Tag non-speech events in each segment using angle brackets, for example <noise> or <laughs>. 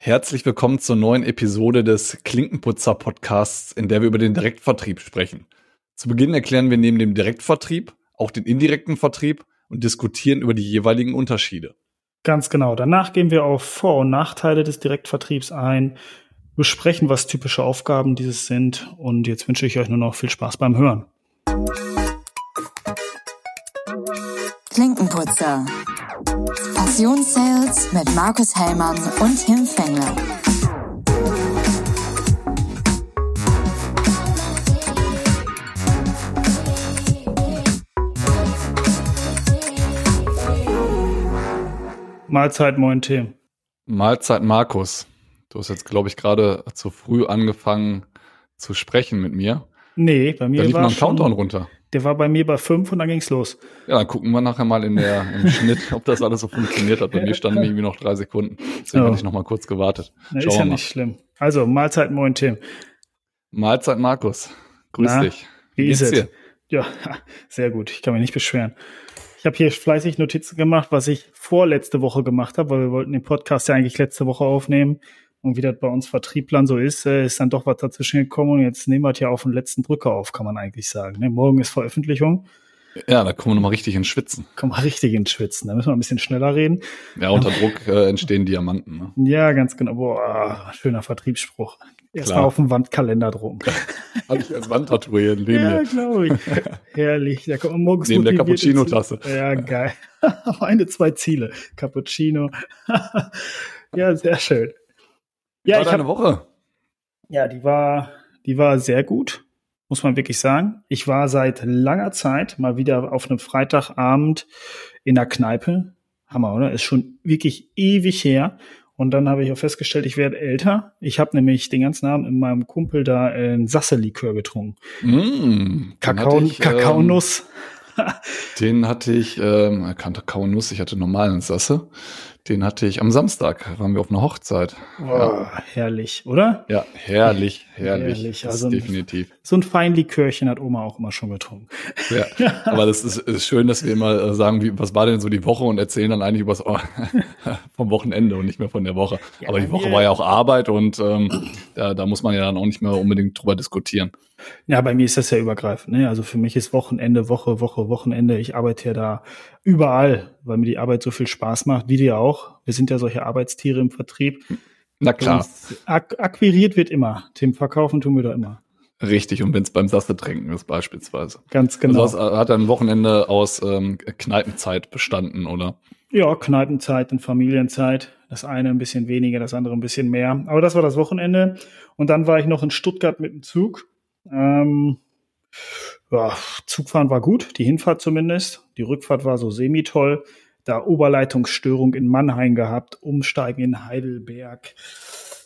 Herzlich willkommen zur neuen Episode des Klinkenputzer Podcasts, in der wir über den Direktvertrieb sprechen. Zu Beginn erklären wir neben dem Direktvertrieb auch den indirekten Vertrieb und diskutieren über die jeweiligen Unterschiede. Ganz genau. Danach gehen wir auf Vor- und Nachteile des Direktvertriebs ein, besprechen, was typische Aufgaben dieses sind und jetzt wünsche ich euch nur noch viel Spaß beim Hören. Klinkenputzer. Passionssales mit Markus Hellmann und Tim Fengler. Mahlzeit, moin Tim. Mahlzeit, Markus. Du hast jetzt, glaube ich, gerade zu früh angefangen zu sprechen mit mir. Nee, bei mir Da lief war noch ein Countdown runter. Der war bei mir bei fünf und dann ging's los. Ja, dann gucken wir nachher mal in der, im <laughs> Schnitt, ob das alles so funktioniert hat. Bei mir standen irgendwie noch drei Sekunden. Deswegen Ja. hatte ich noch mal kurz gewartet. Na, ist ja mal. nicht schlimm. Also, Mahlzeit, moin Tim. Mahlzeit, Markus. Grüß Na, dich. Wie ist geht's es? dir? Ja, <laughs> sehr gut. Ich kann mich nicht beschweren. Ich habe hier fleißig Notizen gemacht, was ich vorletzte Woche gemacht habe, weil wir wollten den Podcast ja eigentlich letzte Woche aufnehmen. Und wie das bei uns Vertrieblern so ist, äh, ist dann doch was dazwischen gekommen und jetzt nehmen wir es ja auf den letzten Drücker auf, kann man eigentlich sagen. Ne? Morgen ist Veröffentlichung. Ja, da kommen wir nochmal richtig ins Schwitzen. Kommen wir richtig ins Schwitzen. Da müssen wir ein bisschen schneller reden. Ja, unter Druck äh, entstehen Diamanten. Ne? Ja, ganz genau. Boah, schöner Vertriebsspruch. Erstmal auf den Wandkalender drucken. <laughs> Habe ich als Wandtattoo neben Ja, glaube <laughs> ich. Herrlich. Da kommt man morgens Neben der Cappuccino-Tasse. Ja, geil. <laughs> Meine zwei Ziele. Cappuccino. ja, sehr schön. Ja, War ich deine hab, Woche? ja, die war, die war sehr gut, muss man wirklich sagen. Ich war seit langer Zeit mal wieder auf einem Freitagabend in der Kneipe. Hammer, oder? Ist schon wirklich ewig her. Und dann habe ich auch festgestellt, ich werde älter. Ich habe nämlich den ganzen Abend mit meinem Kumpel da ein Sasse-Likör getrunken. Mm, Kakao, ich, Kakaonuss. Ähm, den hatte ich, ähm, kein Kakaonuss, ich hatte normalen Sasse. Den hatte ich am Samstag, waren wir auf einer Hochzeit. Boah, herrlich, oder? Ja, herrlich, herrlich. Herrlich, das also ein- definitiv. So ein Feinlikörchen hat Oma auch immer schon getrunken. Ja. <laughs> Aber das ist, ist schön, dass wir immer äh, sagen, wie, was war denn so die Woche und erzählen dann eigentlich übers, oh, <laughs> vom Wochenende und nicht mehr von der Woche. Ja, Aber die Woche war ja auch Arbeit und ähm, da, da muss man ja dann auch nicht mehr unbedingt drüber diskutieren. Ja, bei mir ist das ja übergreifend. Ne? Also für mich ist Wochenende, Woche, Woche, Wochenende. Ich arbeite ja da überall, weil mir die Arbeit so viel Spaß macht, wie dir auch. Wir sind ja solche Arbeitstiere im Vertrieb. Na klar, Ak akquiriert wird immer. Tim, verkaufen tun wir da immer. richtig. Und wenn es beim Sasse trinken ist beispielsweise. Ganz genau. Also hat ein Wochenende aus ähm, Kneipenzeit bestanden, oder? Ja, Kneipenzeit und Familienzeit. Das eine ein bisschen weniger, das andere ein bisschen mehr. Aber das war das Wochenende. Und dann war ich noch in Stuttgart mit dem Zug. Ähm, ja, Zugfahren war gut, die Hinfahrt zumindest. Die Rückfahrt war so semi-toll. Da Oberleitungsstörung in Mannheim gehabt, Umsteigen in Heidelberg.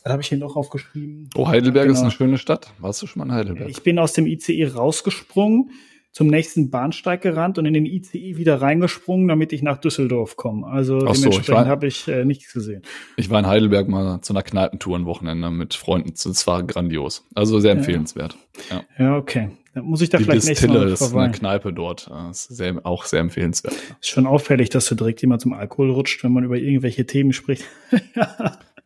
Was habe ich hier noch aufgeschrieben? Oh, Heidelberg ist Genau. eine schöne Stadt. Warst du schon mal in Heidelberg? Ich bin aus dem ICE rausgesprungen, zum nächsten Bahnsteig gerannt und in den ICE wieder reingesprungen, damit ich nach Düsseldorf komme. Also Ach so, dementsprechend war- habe ich äh, nichts gesehen. Ich war in Heidelberg mal zu einer Kneipentour ein Wochenende mit Freunden. Das war grandios. Also sehr empfehlenswert. Ja. Ja, okay. Dann muss ich da Die vielleicht nächstes Mal ist eine. Kneipe dort. Das ist sehr, auch sehr empfehlenswert. Ist schon auffällig, dass du direkt jemand zum Alkohol rutscht, wenn man über irgendwelche Themen spricht.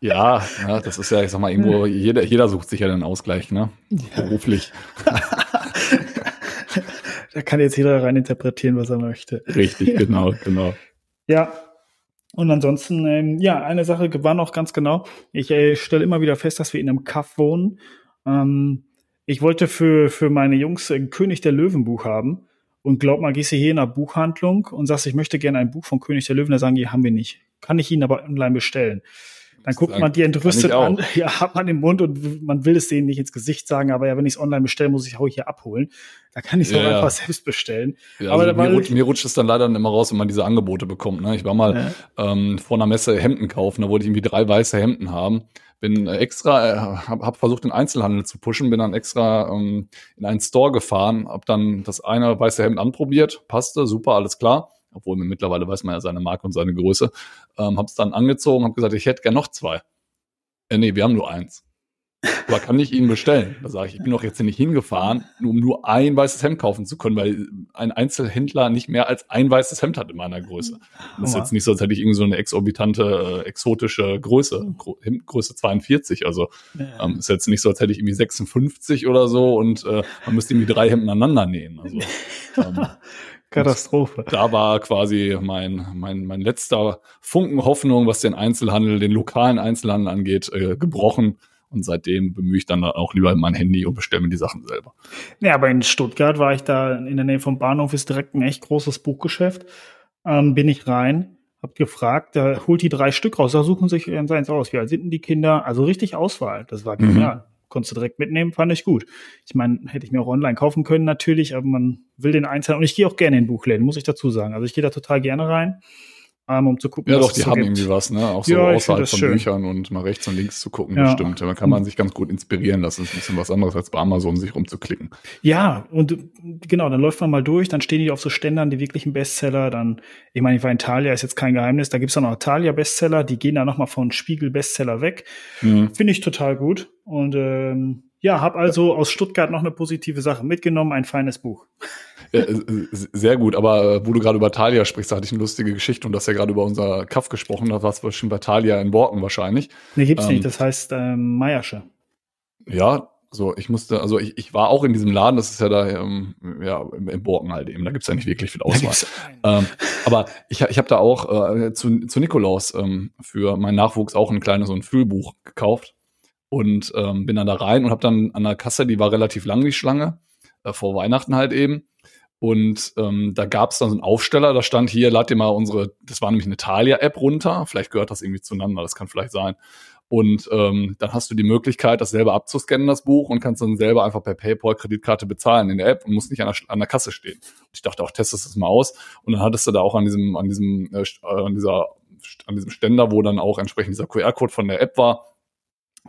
Ja, ja, das ist ja, ich sag mal, irgendwo, jeder, jeder sucht sich ja den Ausgleich, ne? Beruflich. <laughs> da kann jetzt jeder rein interpretieren, was er möchte. Richtig, <laughs> genau, genau. Ja. Und ansonsten, ähm, ja, eine Sache war noch ganz genau. Ich äh, stelle immer wieder fest, dass wir in einem Kaff wohnen. Ähm, ich wollte für, für meine Jungs ein König der Löwen Buch haben. Und glaub mal, gehst du hier in einer Buchhandlung und sagst, ich möchte gerne ein Buch von König der Löwen, da sagen die, haben wir nicht. Kann ich Ihnen aber online bestellen. Dann guckt sagen, man die entrüstet an, <laughs> ja, hat man im Mund und man will es denen nicht ins Gesicht sagen, aber ja, wenn ich es online bestelle, muss ich auch hier abholen. Da kann ich es Ja, auch ja. einfach selbst bestellen. Ja, Aber also mir, rutscht, mir rutscht es dann leider immer raus, wenn man diese Angebote bekommt. Ne? Ich war mal ähm, vor einer Messe Hemden kaufen, da wollte ich irgendwie drei weiße Hemden haben. Bin äh, extra, äh, habe hab versucht, den Einzelhandel zu pushen, bin dann extra ähm, in einen Store gefahren, habe dann das eine weiße Hemd anprobiert, passte, super, alles klar. Obwohl mir mittlerweile weiß man ja seine Marke und seine Größe. Ähm, habe es dann angezogen, habe gesagt, ich hätte gern noch zwei. Äh, nee, wir haben nur eins. aber kann ich ihn bestellen? Da sage ich, ich bin doch jetzt hier nicht hingefahren, nur um nur ein weißes Hemd kaufen zu können, weil ein Einzelhändler nicht mehr als ein weißes Hemd hat in meiner Größe. Das ist jetzt nicht so, als hätte ich irgendwie so eine exorbitante, äh, exotische Größe, Größe 42. Also ähm, ist jetzt nicht so, als hätte ich irgendwie 56 oder so und äh, man müsste irgendwie drei Hemden aneinander nähen. Also, <laughs> ähm, Katastrophe. Da war quasi mein, mein, mein letzter Funken Hoffnung, was den Einzelhandel, den lokalen Einzelhandel angeht, äh, gebrochen. Und seitdem bemühe ich dann auch lieber mein Handy und bestelle mir die Sachen selber. Ja, aber in Stuttgart war ich da in der Nähe vom Bahnhof, ist direkt ein echt großes Buchgeschäft. Ähm, bin ich rein, hab gefragt, da holt die drei Stück raus, da suchen sich seins aus. Wie alt sind denn die Kinder? Also richtig Auswahl. Das war genial. Mhm konntest du direkt mitnehmen, fand ich gut. Ich meine, hätte ich mir auch online kaufen können natürlich, aber man will den Einzelnen, und ich gehe auch gerne in Buchläden, muss ich dazu sagen. Also ich gehe da total gerne rein um zu gucken. Ja, doch, die haben gibt. irgendwie was, ne? Auch so ja, außerhalb von schön. Büchern und mal rechts und links zu gucken, ja. das stimmt. Da kann man sich ganz gut inspirieren lassen. Das ist ein bisschen was anderes als bei Amazon, sich rumzuklicken. Ja, und genau, dann läuft man mal durch, dann stehen die auf so Ständern, die wirklichen Bestseller. Dann, ich meine, ich war in Thalia, ist jetzt kein Geheimnis, da gibt's dann noch Thalia-Bestseller, die gehen da nochmal von Spiegel-Bestseller weg. Mhm. Finde ich total gut. Und ähm, ja, habe also aus Stuttgart noch eine positive Sache mitgenommen, ein feines Buch. Ja, äh, sehr gut, aber äh, wo du gerade über Thalia sprichst, da hatte ich eine lustige Geschichte und du hast ja gerade über unser Kaff gesprochen, da warst du schon bei Thalia in Borken wahrscheinlich. Nee, gibt's ähm, nicht, das heißt ähm, Meiersche. Ja, so, ich musste, also ich, ich war auch in diesem Laden, das ist ja da ähm, ja, im, im Borken halt eben, da gibt's ja nicht wirklich viel Auswahl. Ähm, <laughs> aber ich, ich habe da auch äh, zu, zu Nikolaus ähm, für meinen Nachwuchs auch ein kleines so ein Füllbuch gekauft und ähm, bin dann da rein und habe dann an der Kasse, die war relativ lang, die Schlange, äh, vor Weihnachten halt eben. Und ähm, da gab es dann so einen Aufsteller, da stand hier, lad dir mal unsere, das war nämlich eine Thalia-App runter, vielleicht gehört das irgendwie zueinander, das kann vielleicht sein. Und ähm, dann hast du die Möglichkeit, das selber abzuscannen, das Buch, und kannst dann selber einfach per PayPal Kreditkarte bezahlen in der App und musst nicht an der, an der Kasse stehen. Ich dachte auch, testest das mal aus. Und dann hattest du da auch an diesem, an diesem, äh, an dieser, an diesem Ständer, wo dann auch entsprechend dieser QR-Code von der App war,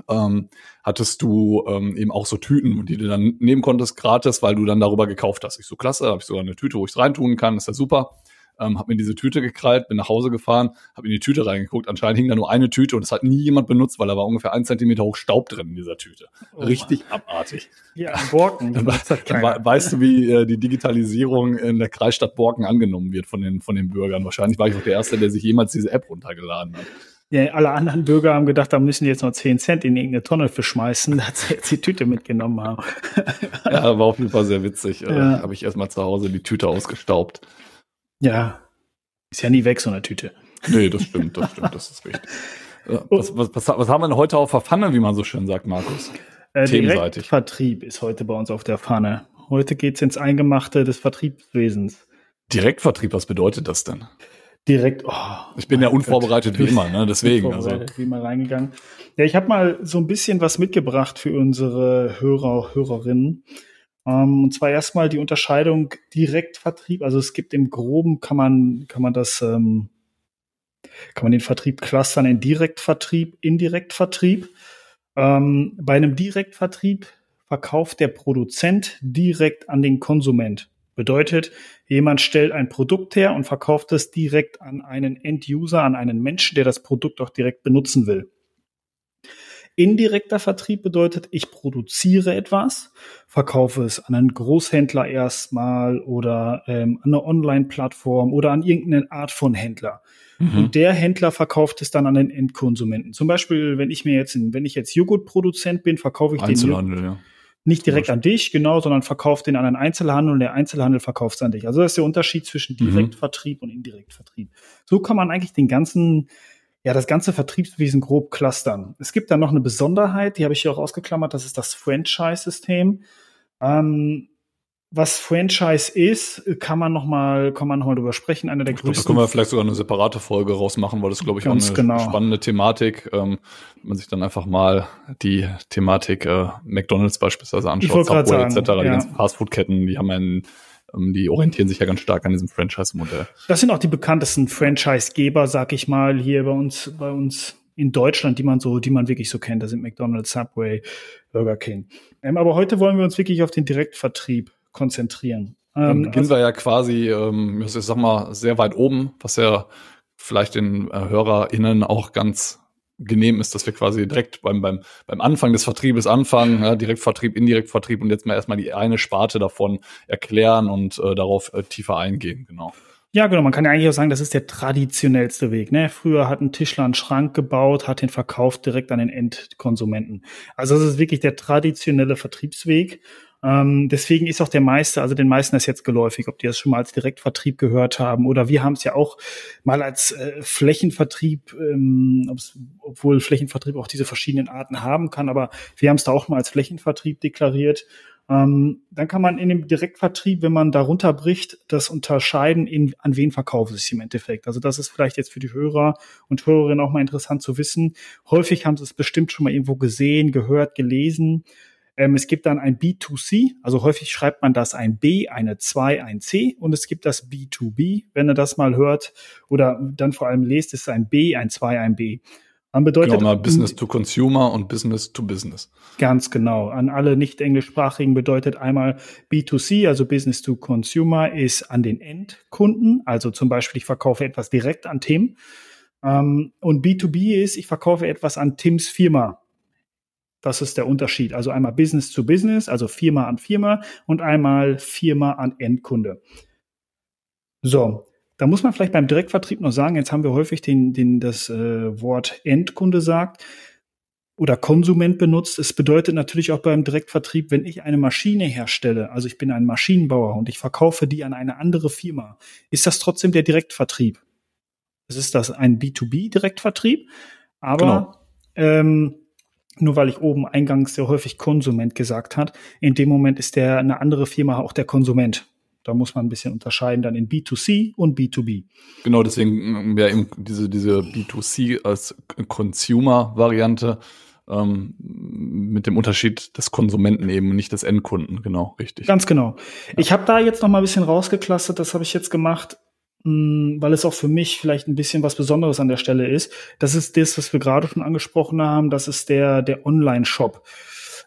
ähm, hattest du ähm, eben auch so Tüten, die du dann nehmen konntest gratis, weil du dann darüber gekauft hast. Ich so, klasse, habe ich sogar eine Tüte, wo ich es reintun kann, ist ja super. Ähm, habe mir diese Tüte gekrallt, bin nach Hause gefahren, habe in die Tüte reingeguckt. Anscheinend hing da nur eine Tüte und es hat nie jemand benutzt, weil da war ungefähr ein Zentimeter hoch Staub drin in dieser Tüte. Oh Richtig Mann. abartig. Ja, Borken. Dann, <laughs> dann weißt du, wie äh, die Digitalisierung in der Kreisstadt Borken angenommen wird von den, von den Bürgern. Wahrscheinlich war ich auch der Erste, der sich jemals diese App runtergeladen hat. Ja, alle anderen Bürger haben gedacht, da müssen die jetzt noch 10 Cent in irgendeine Tonne verschmeißen, <laughs> dass sie jetzt die Tüte mitgenommen haben. <laughs> ja, war auf jeden Fall sehr witzig. Äh, ja. Habe ich erstmal zu Hause die Tüte ausgestaubt. Ja. Ist ja nie weg, so eine Tüte. Nee, das stimmt, das stimmt, das ist richtig. <laughs> Was, was, was, was haben wir denn heute auf der Pfanne, wie man so schön sagt, Markus? Äh, Themenseitig. Vertrieb ist heute bei uns auf der Pfanne. Heute geht's ins Eingemachte des Vertriebswesens. Direktvertrieb, was bedeutet das denn? Direkt. Oh, ich bin ja unvorbereitet Gott. wie immer, ne? Deswegen. Also. Wie immer reingegangen. Ja, ich habe mal so ein bisschen was mitgebracht für unsere Hörer, Hörerinnen. Um, ähm, und zwar erstmal die Unterscheidung Direktvertrieb. Also es gibt im Groben kann man kann man das ähm, kann man den Vertrieb clustern in Direktvertrieb, Indirektvertrieb. Ähm, bei einem Direktvertrieb verkauft der Produzent direkt an den Konsument. Bedeutet, jemand stellt ein Produkt her und verkauft es direkt an einen End-User, an einen Menschen, der das Produkt auch direkt benutzen will. Indirekter Vertrieb bedeutet, ich produziere etwas, verkaufe es an einen Großhändler erstmal oder ähm, an eine Online-Plattform oder an irgendeine Art von Händler. Mhm. Und der Händler verkauft es dann an den Endkonsumenten. Zum Beispiel, wenn ich mir jetzt, wenn ich jetzt Joghurtproduzent bin, verkaufe ich Einzelhandel, den. Ja. Nicht direkt an dich, genau, sondern verkauft den an einen Einzelhandel und der Einzelhandel verkauft es an dich. Also das ist der Unterschied zwischen. Direktvertrieb mhm. und Indirektvertrieb. So kann man eigentlich den ganzen, ja, das ganze Vertriebswesen grob clustern. Es gibt da noch eine Besonderheit, die habe ich hier auch ausgeklammert, das ist das Franchise-System. Ähm, was Franchise ist, kann man noch mal, kann man noch mal drüber sprechen. Einer der ich größten. Glaub, da können wir vielleicht sogar eine separate Folge rausmachen, weil das glaube ich auch eine genau. spannende Thematik. Ähm, wenn man sich dann einfach mal die Thematik äh, McDonald's beispielsweise anschaut, Subway etc. Ja. Die ganzen Fastfood-Ketten, die haben einen ähm, die orientieren sich ja ganz stark an diesem Franchise-Modell. Das sind auch die bekanntesten Franchise-Geber, sag ich mal, hier bei uns, bei uns in Deutschland, die man so, die man wirklich so kennt. Das sind McDonald's, Subway, Burger King. Ähm, aber heute wollen wir uns wirklich auf den Direktvertrieb konzentrieren. Ähm, beginnen also, wir ja quasi, ähm, ich sag mal, sehr weit oben, was ja vielleicht den äh, HörerInnen auch ganz genehm ist, dass wir quasi direkt beim, beim, beim Anfang des Vertriebes anfangen, ja, Direktvertrieb, Indirektvertrieb und jetzt mal erstmal die eine Sparte davon erklären und äh, darauf äh, tiefer eingehen, genau. Ja, genau. Man kann ja eigentlich auch sagen, das ist der traditionellste Weg. Ne? Früher hat ein Tischler einen Schrank gebaut, hat den verkauft direkt an den Endkonsumenten. Also das ist wirklich der traditionelle Vertriebsweg. Ähm, deswegen ist auch der meiste, also den meisten ist jetzt geläufig, ob die das schon mal als Direktvertrieb gehört haben oder wir haben es ja auch mal als äh, Flächenvertrieb, ähm, obwohl Flächenvertrieb auch diese verschiedenen Arten haben kann, aber wir haben es da auch mal als Flächenvertrieb deklariert. Ähm, dann kann man in dem Direktvertrieb, wenn man darunter bricht, das unterscheiden, in, an wen verkauft es sich im Endeffekt. Also das ist vielleicht jetzt für die Hörer und Hörerinnen auch mal interessant zu wissen. Häufig haben sie es bestimmt schon mal irgendwo gesehen, gehört, gelesen. Ähm, es gibt dann ein B2C, also häufig schreibt man das ein B, eine 2, ein C und es gibt das B2B, wenn ihr das mal hört oder dann vor allem lest, ist ein B, ein 2, ein B. Man bedeutet genau, mal Business to Consumer und Business to Business. Ganz genau. An alle nicht englischsprachigen bedeutet einmal B2C, also Business to Consumer, ist an den Endkunden. Also zum Beispiel, ich verkaufe etwas direkt an Tim. Ähm, und B2B ist, ich verkaufe etwas an Tims Firma. Das ist der Unterschied. Also einmal Business zu Business, also Firma an Firma und einmal Firma an Endkunde. So, da muss man vielleicht beim Direktvertrieb noch sagen, jetzt haben wir häufig den, den, das äh, Wort Endkunde sagt oder Konsument benutzt. Es bedeutet natürlich auch beim Direktvertrieb, wenn ich eine Maschine herstelle, also ich bin ein Maschinenbauer und ich verkaufe die an eine andere Firma, ist das trotzdem der Direktvertrieb. Es ist das ein B2B-Direktvertrieb, aber genau. ähm, nur weil ich oben eingangs sehr häufig Konsument gesagt hat, in dem Moment ist der eine andere Firma auch der Konsument. Da muss man ein bisschen unterscheiden dann in B2C und B2B. Genau, deswegen ja eben diese, diese B2C als Consumer-Variante ähm, mit dem Unterschied des Konsumenten eben, nicht des Endkunden, genau, richtig. Ganz genau. Ja. Ich habe da jetzt noch mal ein bisschen rausgeklustert, das habe ich jetzt gemacht, hm, weil es auch für mich vielleicht ein bisschen was Besonderes an der Stelle ist. Das ist das, was wir gerade schon angesprochen haben. Das ist der, der Online-Shop.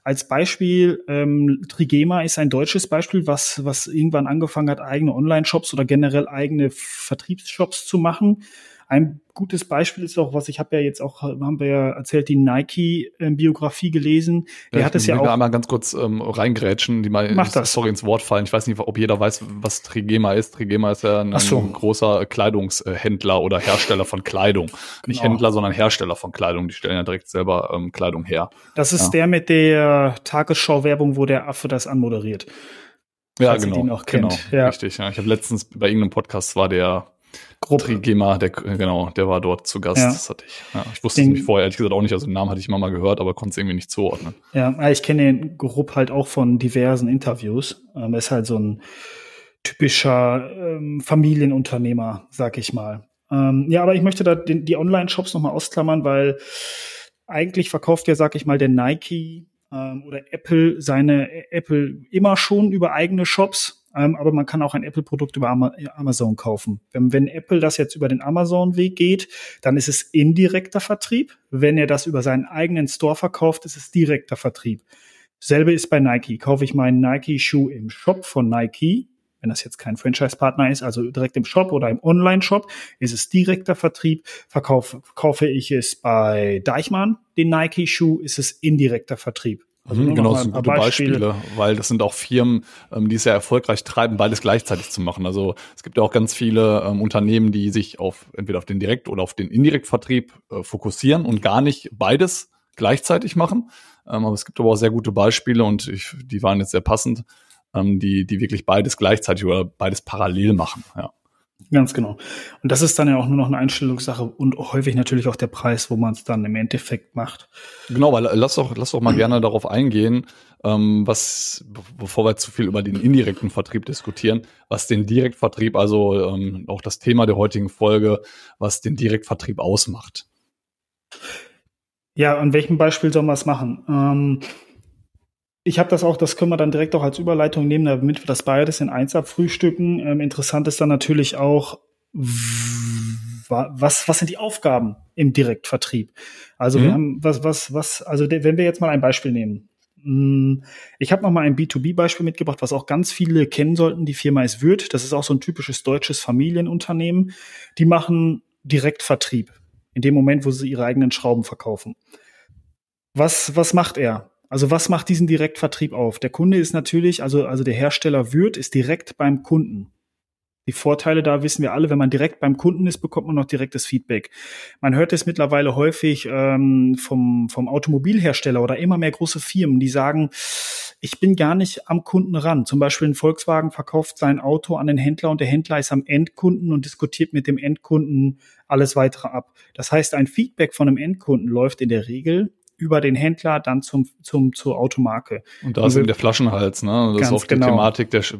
Als Beispiel, ähm, Trigema ist ein deutsches Beispiel, was, was irgendwann angefangen hat, eigene Online-Shops oder generell eigene Vertriebsshops zu machen. Ein gutes Beispiel ist auch, was ich habe ja jetzt auch, haben wir ja erzählt, die Nike-Biografie gelesen. Der ja, hat es ja auch. einmal ganz kurz ähm, reingrätschen, die mal Macht das. sorry ins Wort fallen. Ich weiß nicht, ob jeder weiß, was Trigema ist. Trigema ist ja ein, so. ein großer Kleidungshändler oder Hersteller von Kleidung. Genau. Nicht Händler, sondern Hersteller von Kleidung. Die stellen ja direkt selber ähm, Kleidung her. Das ist ja. der mit der Tagesschau-Werbung, wo der Affe das anmoderiert. Ja, genau. genau. Ja. Richtig. Ja. Ich habe letztens bei irgendeinem Podcast war der Gruppe. Trigema, der, genau, der war dort zu Gast. Ja. Das hatte ich. Ja, ich wusste den, es nämlich vorher ehrlich gesagt auch nicht. Also den Namen hatte ich mal, mal gehört, aber konnte es irgendwie nicht zuordnen. Ja, ich kenne den Grupp halt auch von diversen Interviews. Ähm, er ist halt so ein typischer ähm, Familienunternehmer, sag ich mal. Ähm, ja, aber ich möchte da den, die Online-Shops nochmal ausklammern, weil eigentlich verkauft ja, sag ich mal, der Nike ähm, oder Apple seine Apple immer schon über eigene Shops ähm, aber man kann auch ein Apple-Produkt über Amazon kaufen. Wenn, wenn Apple das jetzt über den Amazon-Weg geht, dann ist es indirekter Vertrieb. Wenn er das über seinen eigenen Store verkauft, ist es direkter Vertrieb. Selbe ist bei Nike. Kaufe ich meinen Nike-Schuh im Shop von Nike, wenn das jetzt kein Franchise-Partner ist, also direkt im Shop oder im Online-Shop, ist es direkter Vertrieb. Verkaufe, kaufe ich es bei Deichmann, den Nike-Schuh, ist es indirekter Vertrieb. Also mhm, genau, das sind gute Beispiele. Beispiele, weil das sind auch Firmen, ähm, die es ja erfolgreich treiben, beides gleichzeitig zu machen. Also es gibt ja auch ganz viele ähm, Unternehmen, die sich auf entweder auf den Direkt- oder auf den Indirektvertrieb äh, fokussieren und gar nicht beides gleichzeitig machen. Ähm, aber es gibt aber auch sehr gute Beispiele und ich, die waren jetzt sehr passend, ähm, die, die wirklich beides gleichzeitig oder beides parallel machen. Ja. Ganz genau. Und das ist dann ja auch nur noch eine Einstellungssache und häufig natürlich auch der Preis, wo man es dann im Endeffekt macht. Genau, weil lass doch, lass doch mal gerne darauf eingehen, ähm, was, bevor wir zu viel über den indirekten Vertrieb diskutieren, was den Direktvertrieb, also ähm, auch das Thema der heutigen Folge, was den Direktvertrieb ausmacht. Ja, an welchem Beispiel soll man es machen? Ähm, ich habe das auch, das können wir dann direkt auch als Überleitung nehmen, damit wir das beides in eins abfrühstücken. Ähm, interessant ist dann natürlich auch, was, was sind die Aufgaben im Direktvertrieb? Also mhm. wir haben, was, was, was, also wenn wir jetzt mal ein Beispiel nehmen. Hm, ich habe noch mal ein B2B-Beispiel mitgebracht, was auch ganz viele kennen sollten. Die Firma ist Würth. Das ist auch so ein typisches deutsches Familienunternehmen. Die machen Direktvertrieb. In dem Moment, wo sie ihre eigenen Schrauben verkaufen. Was, was macht er? Also was macht diesen Direktvertrieb auf? Der Kunde ist natürlich, also, also der Hersteller wird, ist direkt beim Kunden. Die Vorteile da wissen wir alle, wenn man direkt beim Kunden ist, bekommt man noch direktes Feedback. Man hört es mittlerweile häufig ähm, vom, vom Automobilhersteller oder immer mehr große Firmen, die sagen, ich bin gar nicht am Kunden ran. Zum Beispiel ein Volkswagen verkauft sein Auto an den Händler und der Händler ist am Endkunden und diskutiert mit dem Endkunden alles weitere ab. Das heißt, ein Feedback von einem Endkunden läuft in der Regel über den Händler dann zum, zum, zur Automarke. Und da ist eben der Flaschenhals, ne? Das ist auch die genau. Thematik, der, ich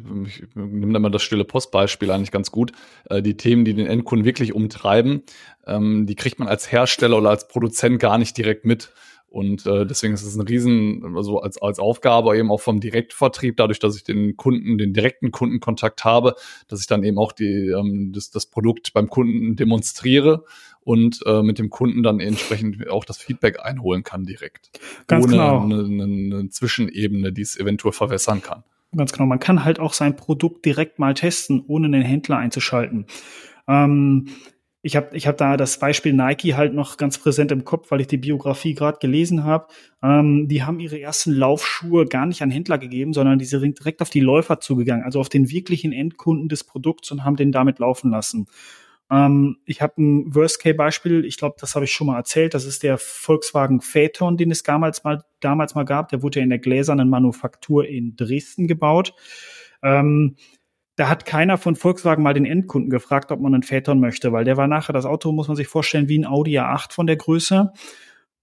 nehme da mal das stille Postbeispiel eigentlich ganz gut. Äh, die Themen, die den Endkunden wirklich umtreiben, ähm, die kriegt man als Hersteller oder als Produzent gar nicht direkt mit. Und äh, deswegen ist es ein Riesen, also als, als Aufgabe eben auch vom Direktvertrieb, dadurch, dass ich den Kunden, den direkten Kundenkontakt habe, dass ich dann eben auch die, ähm, das, das Produkt beim Kunden demonstriere und äh, mit dem Kunden dann entsprechend auch das Feedback einholen kann direkt. Ganz ohne genau. eine, eine, eine Zwischenebene, die es eventuell verwässern kann. Ganz genau. Man kann halt auch sein Produkt direkt mal testen, ohne den Händler einzuschalten. Ähm, ich habe ich hab da das Beispiel Nike halt noch ganz präsent im Kopf, weil ich die Biografie gerade gelesen habe. Ähm, die haben ihre ersten Laufschuhe gar nicht an Händler gegeben, sondern die sind direkt auf die Läufer zugegangen, also auf den wirklichen Endkunden des Produkts und haben den damit laufen lassen. Ähm, ich habe ein Worst-Case-Beispiel, ich glaube, das habe ich schon mal erzählt. Das ist der Volkswagen Phaeton, den es damals mal, damals mal gab. Der wurde ja in der gläsernen Manufaktur in Dresden gebaut. Ähm, da hat keiner von Volkswagen mal den Endkunden gefragt, ob man einen Phaeton möchte, weil der war nachher, das Auto muss man sich vorstellen, wie ein Audi A8 von der Größe.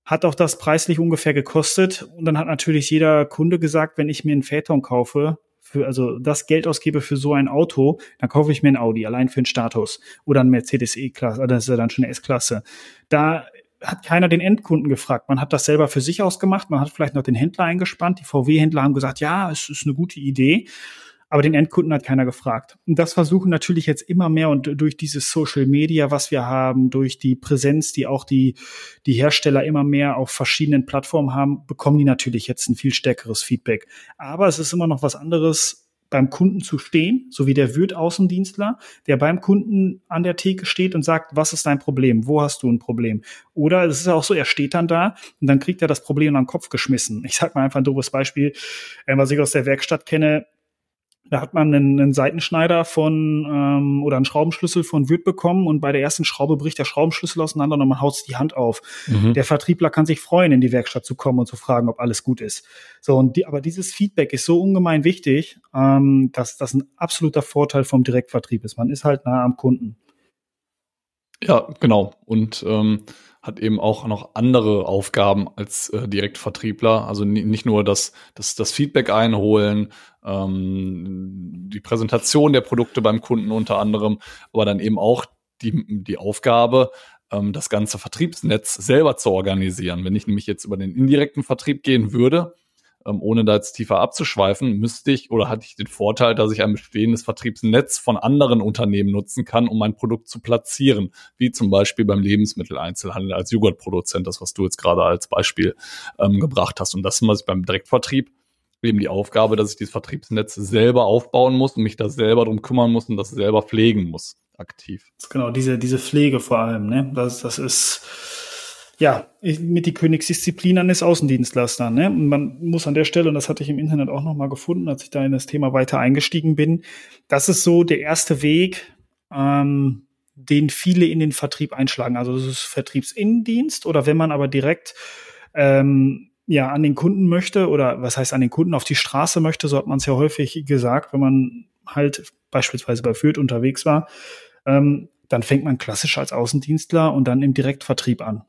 Hat auch das preislich ungefähr gekostet. Und dann hat natürlich jeder Kunde gesagt, wenn ich mir einen Phaeton kaufe, für, also das Geld ausgebe für so ein Auto, dann kaufe ich mir ein Audi, allein für den Status. Oder ein Mercedes E-Klasse, das ist ja dann schon eine S-Klasse. Da hat keiner den Endkunden gefragt. Man hat das selber für sich ausgemacht. Man hat vielleicht noch den Händler eingespannt. Die VW-Händler haben gesagt, ja, es ist eine gute Idee aber den Endkunden hat keiner gefragt. Und das versuchen natürlich jetzt immer mehr und durch dieses Social Media, was wir haben, durch die Präsenz, die auch die, die Hersteller immer mehr auf verschiedenen Plattformen haben, bekommen die natürlich jetzt ein viel stärkeres Feedback. Aber es ist immer noch was anderes, beim Kunden zu stehen, so wie der Wirt-Außendienstler, der beim Kunden an der Theke steht und sagt, was ist dein Problem? Wo hast du ein Problem? Oder es ist auch so, er steht dann da und dann kriegt er das Problem an den Kopf geschmissen. Ich sag mal einfach ein doofes Beispiel, äh, was ich aus der Werkstatt kenne. Da hat man einen, einen Seitenschneider von ähm, oder einen Schraubenschlüssel von Wirt bekommen und bei der ersten Schraube bricht der Schraubenschlüssel auseinander und man haut die Hand auf. Mhm. Der Vertriebler kann sich freuen, in die Werkstatt zu kommen und zu fragen, ob alles gut ist. So und die, aber dieses Feedback ist so ungemein wichtig, ähm, dass das ein absoluter Vorteil vom Direktvertrieb ist. Man ist halt nah am Kunden. Ja, genau. Und ähm, hat eben auch noch andere Aufgaben als äh, Direktvertriebler. Also nicht nur das, das, das Feedback einholen, ähm, die Präsentation der Produkte beim Kunden unter anderem, aber dann eben auch die, die Aufgabe, ähm, das ganze Vertriebsnetz selber zu organisieren. Wenn ich nämlich jetzt über den indirekten Vertrieb gehen würde, ähm, ohne da jetzt tiefer abzuschweifen, müsste ich oder hatte ich den Vorteil, dass ich ein bestehendes Vertriebsnetz von anderen Unternehmen nutzen kann, um mein Produkt zu platzieren, wie zum Beispiel beim Lebensmitteleinzelhandel als Joghurtproduzent, das was du jetzt gerade als Beispiel ähm, gebracht hast. Und das ist beim Direktvertrieb eben die Aufgabe, dass ich dieses Vertriebsnetz selber aufbauen muss und mich da selber drum kümmern muss und das selber pflegen muss, aktiv. Genau, diese, diese Pflege vor allem, ne? Das, das ist ja, mit die Königsdisziplin eines Außendienstlers Ne? Und man muss an der Stelle, und das hatte ich im Internet auch nochmal gefunden, als ich da in das Thema weiter eingestiegen bin, das ist so der erste Weg, ähm, den viele in den Vertrieb einschlagen. Also das ist Vertriebsinnendienst oder wenn man aber direkt ähm, ja an den Kunden möchte oder was heißt an den Kunden auf die Straße möchte, so hat man es ja häufig gesagt, wenn man halt beispielsweise bei Fürth unterwegs war, ähm, dann fängt man klassisch als Außendienstler und dann im Direktvertrieb an.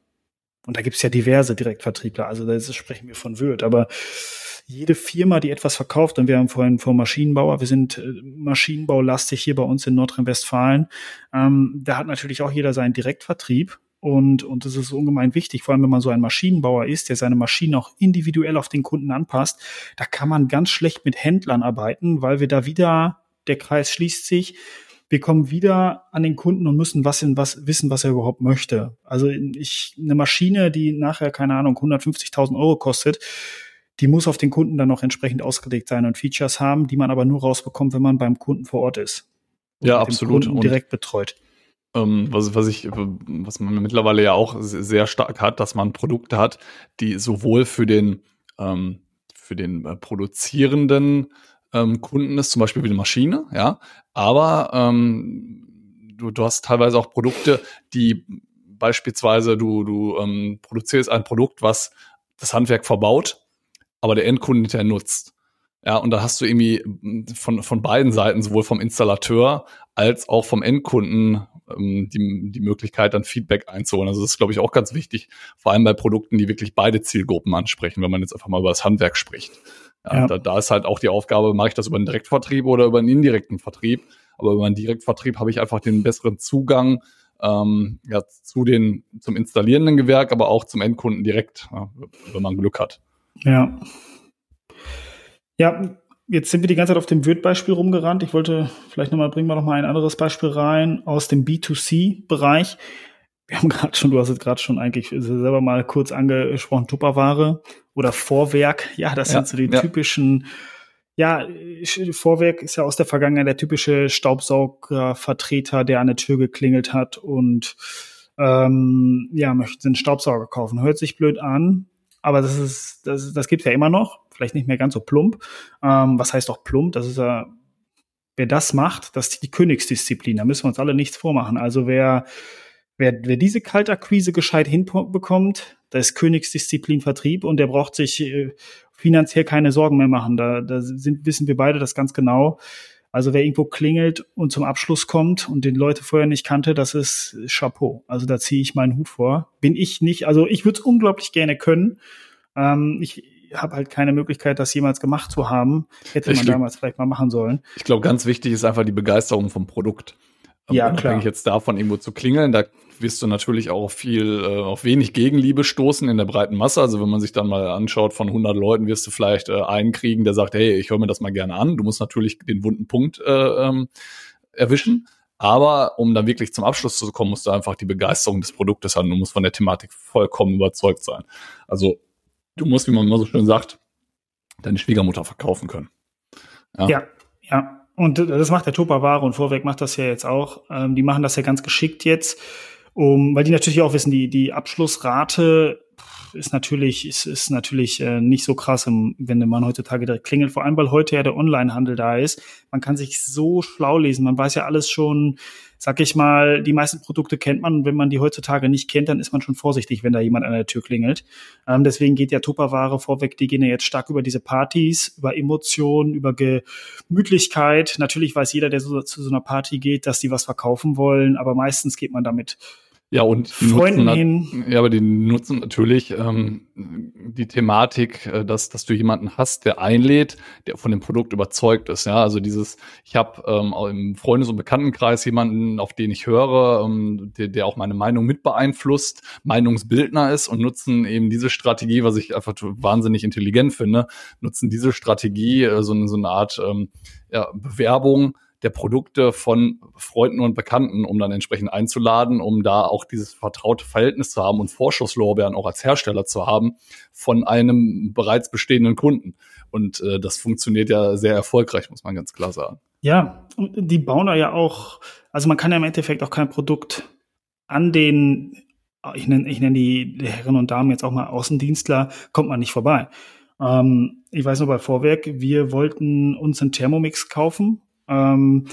Und da gibt's ja diverse Direktvertriebler, also da sprechen wir von Wirt, aber jede Firma, die etwas verkauft, und wir haben vorhin vom Maschinenbauer, wir sind äh, Maschinenbaulastig hier bei uns in Nordrhein-Westfalen, ähm, da hat natürlich auch jeder seinen Direktvertrieb. Und, und das ist ungemein wichtig, vor allem wenn man so ein Maschinenbauer ist, der seine Maschinen auch individuell auf den Kunden anpasst. Da kann man ganz schlecht mit Händlern arbeiten, weil wir da wieder, der Kreis schließt sich, wir kommen wieder an den Kunden und müssen was in was wissen, was er überhaupt möchte. Also ich eine Maschine, die nachher keine Ahnung 150.000 Euro kostet, die muss auf den Kunden dann noch entsprechend ausgelegt sein und Features haben, die man aber nur rausbekommt, wenn man beim Kunden vor Ort ist. Ja, absolut. und direkt betreut. ähm, was, was ich, was man mittlerweile ja auch sehr stark hat, dass man Produkte hat, die sowohl für den, ähm, für den äh, produzierenden ähm, Kunden ist, zum Beispiel wie eine Maschine, ja, aber ähm, du, du hast teilweise auch Produkte, die beispielsweise du, du ähm, produzierst ein Produkt, was das Handwerk verbaut, aber der Endkunde hinterher nutzt. Ja, und da hast du irgendwie von, von beiden Seiten, sowohl vom Installateur als auch vom Endkunden, ähm, die, die Möglichkeit, dann Feedback einzuholen. Also das ist, glaube ich, auch ganz wichtig, vor allem bei Produkten, die wirklich beide Zielgruppen ansprechen, wenn man jetzt einfach mal über das Handwerk spricht. Ja, ja. Da, da ist halt auch die Aufgabe, mache ich das über einen Direktvertrieb oder über einen indirekten Vertrieb. Aber über einen Direktvertrieb habe ich einfach den besseren Zugang ähm, ja, zu den, zum installierenden Gewerk, aber auch zum Endkunden direkt, ja, wenn man Glück hat. Ja. Ja, jetzt sind wir die ganze Zeit auf dem Wirt-Beispiel rumgerannt. Ich wollte vielleicht nochmal, bringen wir nochmal ein anderes Beispiel rein aus dem B2C-Bereich. Wir haben <laughs> gerade schon, du hast es gerade schon eigentlich selber mal kurz angesprochen, Tupperware oder Vorwerk. Ja, das ja, sind so die ja. typischen ja, Vorwerk ist ja aus der Vergangenheit der typische Staubsaugervertreter, der an der Tür geklingelt hat und ähm, ja, möchte einen Staubsauger kaufen. Hört sich blöd an, aber das ist, das, das gibt's ja immer noch. Vielleicht nicht mehr ganz so plump. Ähm, was heißt auch plump? Das ist ja, wer das macht, das ist die Königsdisziplin. Da müssen wir uns alle nichts vormachen. Also wer, wer, wer diese Kaltakquise gescheit hinbekommt, da ist Königsdisziplin Vertrieb und der braucht sich äh, finanziell keine Sorgen mehr machen. Da, da sind, wissen wir beide das ganz genau. Also wer irgendwo klingelt und zum Abschluss kommt und den Leute vorher nicht kannte, das ist Chapeau. Also da ziehe ich meinen Hut vor. Bin ich nicht, also ich würde es unglaublich gerne können. Ähm, ich habe halt keine Möglichkeit, das jemals gemacht zu haben. Hätte man damals vielleicht mal machen sollen. Ich glaube, ganz wichtig ist einfach die Begeisterung vom Produkt. Ja, klar. Jetzt davon irgendwo zu klingeln, da wirst du natürlich auch viel, äh, auf wenig Gegenliebe stoßen in der breiten Masse. Also wenn man sich dann mal anschaut, von 100 Leuten wirst du vielleicht äh, einen kriegen, der sagt, hey, ich höre mir das mal gerne an. Du musst natürlich den wunden Punkt äh, ähm, erwischen. Aber um dann wirklich zum Abschluss zu kommen, musst du einfach die Begeisterung des Produktes haben. Du musst von der Thematik vollkommen überzeugt sein. Also du musst, wie man immer so schön sagt, deine Schwiegermutter verkaufen können. Ja, ja. ja. Und das macht der Tupperware und Vorweg macht das ja jetzt auch. Ähm, die machen das ja ganz geschickt jetzt um, weil die natürlich auch wissen, die, die Abschlussrate ist natürlich, ist, ist natürlich äh, nicht so krass, wenn man heutzutage direkt klingelt, vor allem weil heute ja der Onlinehandel da ist. Man kann sich so schlau lesen, man weiß ja alles schon, sag ich mal, die meisten Produkte kennt man. wenn man die heutzutage nicht kennt, dann ist man schon vorsichtig, wenn da jemand an der Tür klingelt. Ähm, deswegen geht ja Tupperware vorweg, die gehen ja jetzt stark über diese Partys, über Emotionen, über Gemütlichkeit. Natürlich weiß jeder, der so, zu so einer Party geht, dass die was verkaufen wollen, aber meistens geht man damit ja, und Freunden hin. Ja, aber die nutzen natürlich ähm, die Thematik, äh, dass, dass du jemanden hast, der einlädt, der von dem Produkt überzeugt ist. Ja, also dieses, ich habe ähm, im Freundes- und Bekanntenkreis jemanden, auf den ich höre, ähm, der, der auch meine Meinung mit beeinflusst, Meinungsbildner ist und nutzen eben diese Strategie, was ich einfach wahnsinnig intelligent finde, nutzen diese Strategie, äh, so, so eine Art ähm, ja, Bewerbung der Produkte von Freunden und Bekannten, um dann entsprechend einzuladen, um da auch dieses vertraute Verhältnis zu haben und Vorschusslorbeeren auch als Hersteller zu haben von einem bereits bestehenden Kunden. Und äh, das funktioniert ja sehr erfolgreich, muss man ganz klar sagen. Ja, die bauen da ja auch, also man kann ja im Endeffekt auch kein Produkt an den, ich nenne ich nenn die Herren und Damen jetzt auch mal Außendienstler, kommt man nicht vorbei. Ähm, ich weiß nur bei Vorwerk, wir wollten uns einen Thermomix kaufen ähm,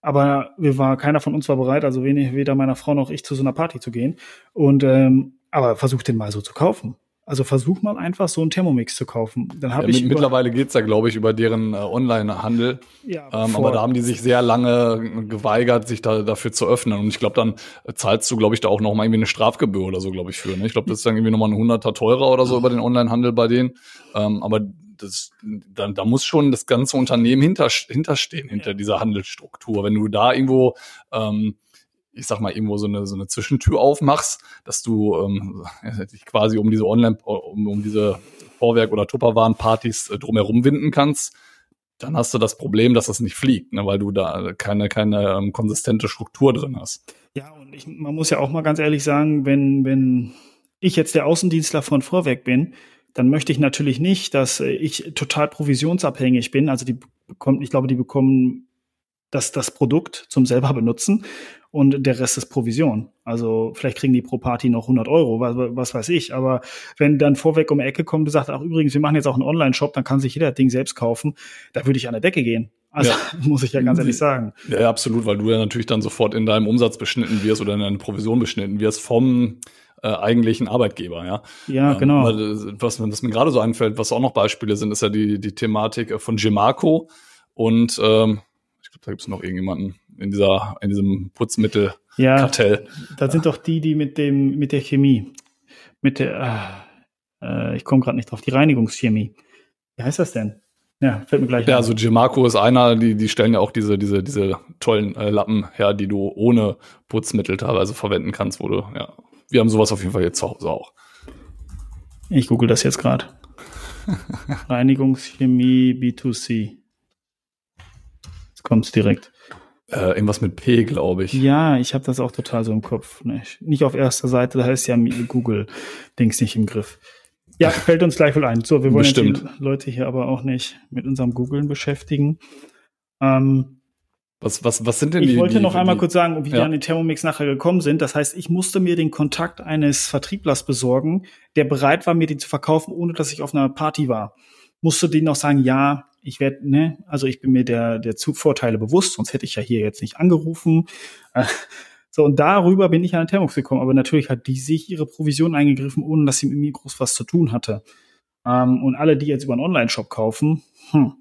aber wir war, keiner von uns war bereit, also wenig, weder meiner Frau noch ich, zu so einer Party zu gehen. Und ähm, aber versuch den mal so zu kaufen. Also versuch mal einfach so einen Thermomix zu kaufen. Dann hab ja, ich mittlerweile geht's ja, glaube ich, über deren äh, Online-Handel. Ja, ähm, aber da haben die sich sehr lange geweigert, sich da dafür zu öffnen. Und ich glaube, dann zahlst du, glaube ich, da auch noch mal irgendwie eine Strafgebühr oder so, glaube ich, für. Ne? Ich glaube, das ist dann irgendwie nochmal ein Hunderter teurer oder so über den Online-Handel bei denen. Ähm, aber das, da, da muss schon das ganze Unternehmen hinter, hinterstehen, hinter ja. dieser Handelsstruktur. Wenn du da irgendwo, ähm, ich sag mal, irgendwo so eine, so eine Zwischentür aufmachst, dass du ähm, <laughs> dich quasi um diese Online, um, um diese Vorwerk- oder Tupperwaren-Partys äh, drumherum winden kannst, dann hast du das Problem, dass das nicht fliegt, ne, weil du da keine, keine ähm, konsistente Struktur drin hast. Ja, und ich, man muss ja auch mal ganz ehrlich sagen, wenn, wenn ich jetzt der Außendienstler von Vorwerk bin, dann möchte ich natürlich nicht, dass äh, ich total provisionsabhängig bin. Also die bekommt, ich glaube, die bekommen das, das Produkt zum selber benutzen. und der Rest ist Provision. Also vielleicht kriegen die pro Party noch 100 Euro, was, was weiß ich. Aber wenn dann vorweg um die Ecke kommt und sagt, ach übrigens, wir machen jetzt auch einen Online-Shop, dann kann sich jeder das Ding selbst kaufen, da würde ich an der Decke gehen. Also ja. <laughs> muss ich ja ganz ehrlich sagen. Ja, absolut, weil du ja natürlich dann sofort in deinem Umsatz beschnitten wirst oder in deine Provision beschnitten wirst vom äh, eigentlichen Arbeitgeber, ja. Ja, ähm, genau. Äh, was, was mir gerade so einfällt, was auch noch Beispiele sind, ist ja die, die Thematik von Gemarco und ähm, ich glaube, da gibt es noch irgendjemanden in dieser, in diesem Putzmittel-Kartell. Ja, da sind doch die, die mit dem, mit der Chemie, mit der, äh, ich komme gerade nicht drauf, die Reinigungschemie. Wie heißt das denn? Ja, fällt mir gleich Ja, an. also Gemarco ist einer, die, die stellen ja auch diese, diese, diese tollen äh, Lappen her, die du ohne Putzmittel teilweise verwenden kannst, wo du, ja. Wir haben sowas auf jeden Fall jetzt zu Hause auch. Ich google das jetzt gerade. <laughs> Reinigungschemie B2C. Jetzt kommt es direkt. Äh, irgendwas mit P, glaube ich. Ja, ich habe das auch total so im Kopf. Nicht, nicht auf erster Seite, da heißt ja Google-Dings nicht im Griff. Ja, <laughs> fällt uns gleich wohl ein. So, wir wollen die Leute hier aber auch nicht mit unserem Googlen beschäftigen. Ähm, was, was, was sind denn ich die? Ich wollte die, noch einmal kurz sagen, wie ja. wir an den Thermomix nachher gekommen sind. Das heißt, ich musste mir den Kontakt eines Vertrieblers besorgen, der bereit war, mir den zu verkaufen, ohne dass ich auf einer Party war. Musste denen noch sagen, ja, ich werde, ne, also ich bin mir der, der Vorteile bewusst, sonst hätte ich ja hier jetzt nicht angerufen. <laughs> So, und darüber bin ich an den Thermomix gekommen. Aber natürlich hat die sich ihre Provision eingegriffen, ohne dass sie mit mir groß was zu tun hatte. Ähm, und alle, die jetzt über einen Online-Shop kaufen, hm,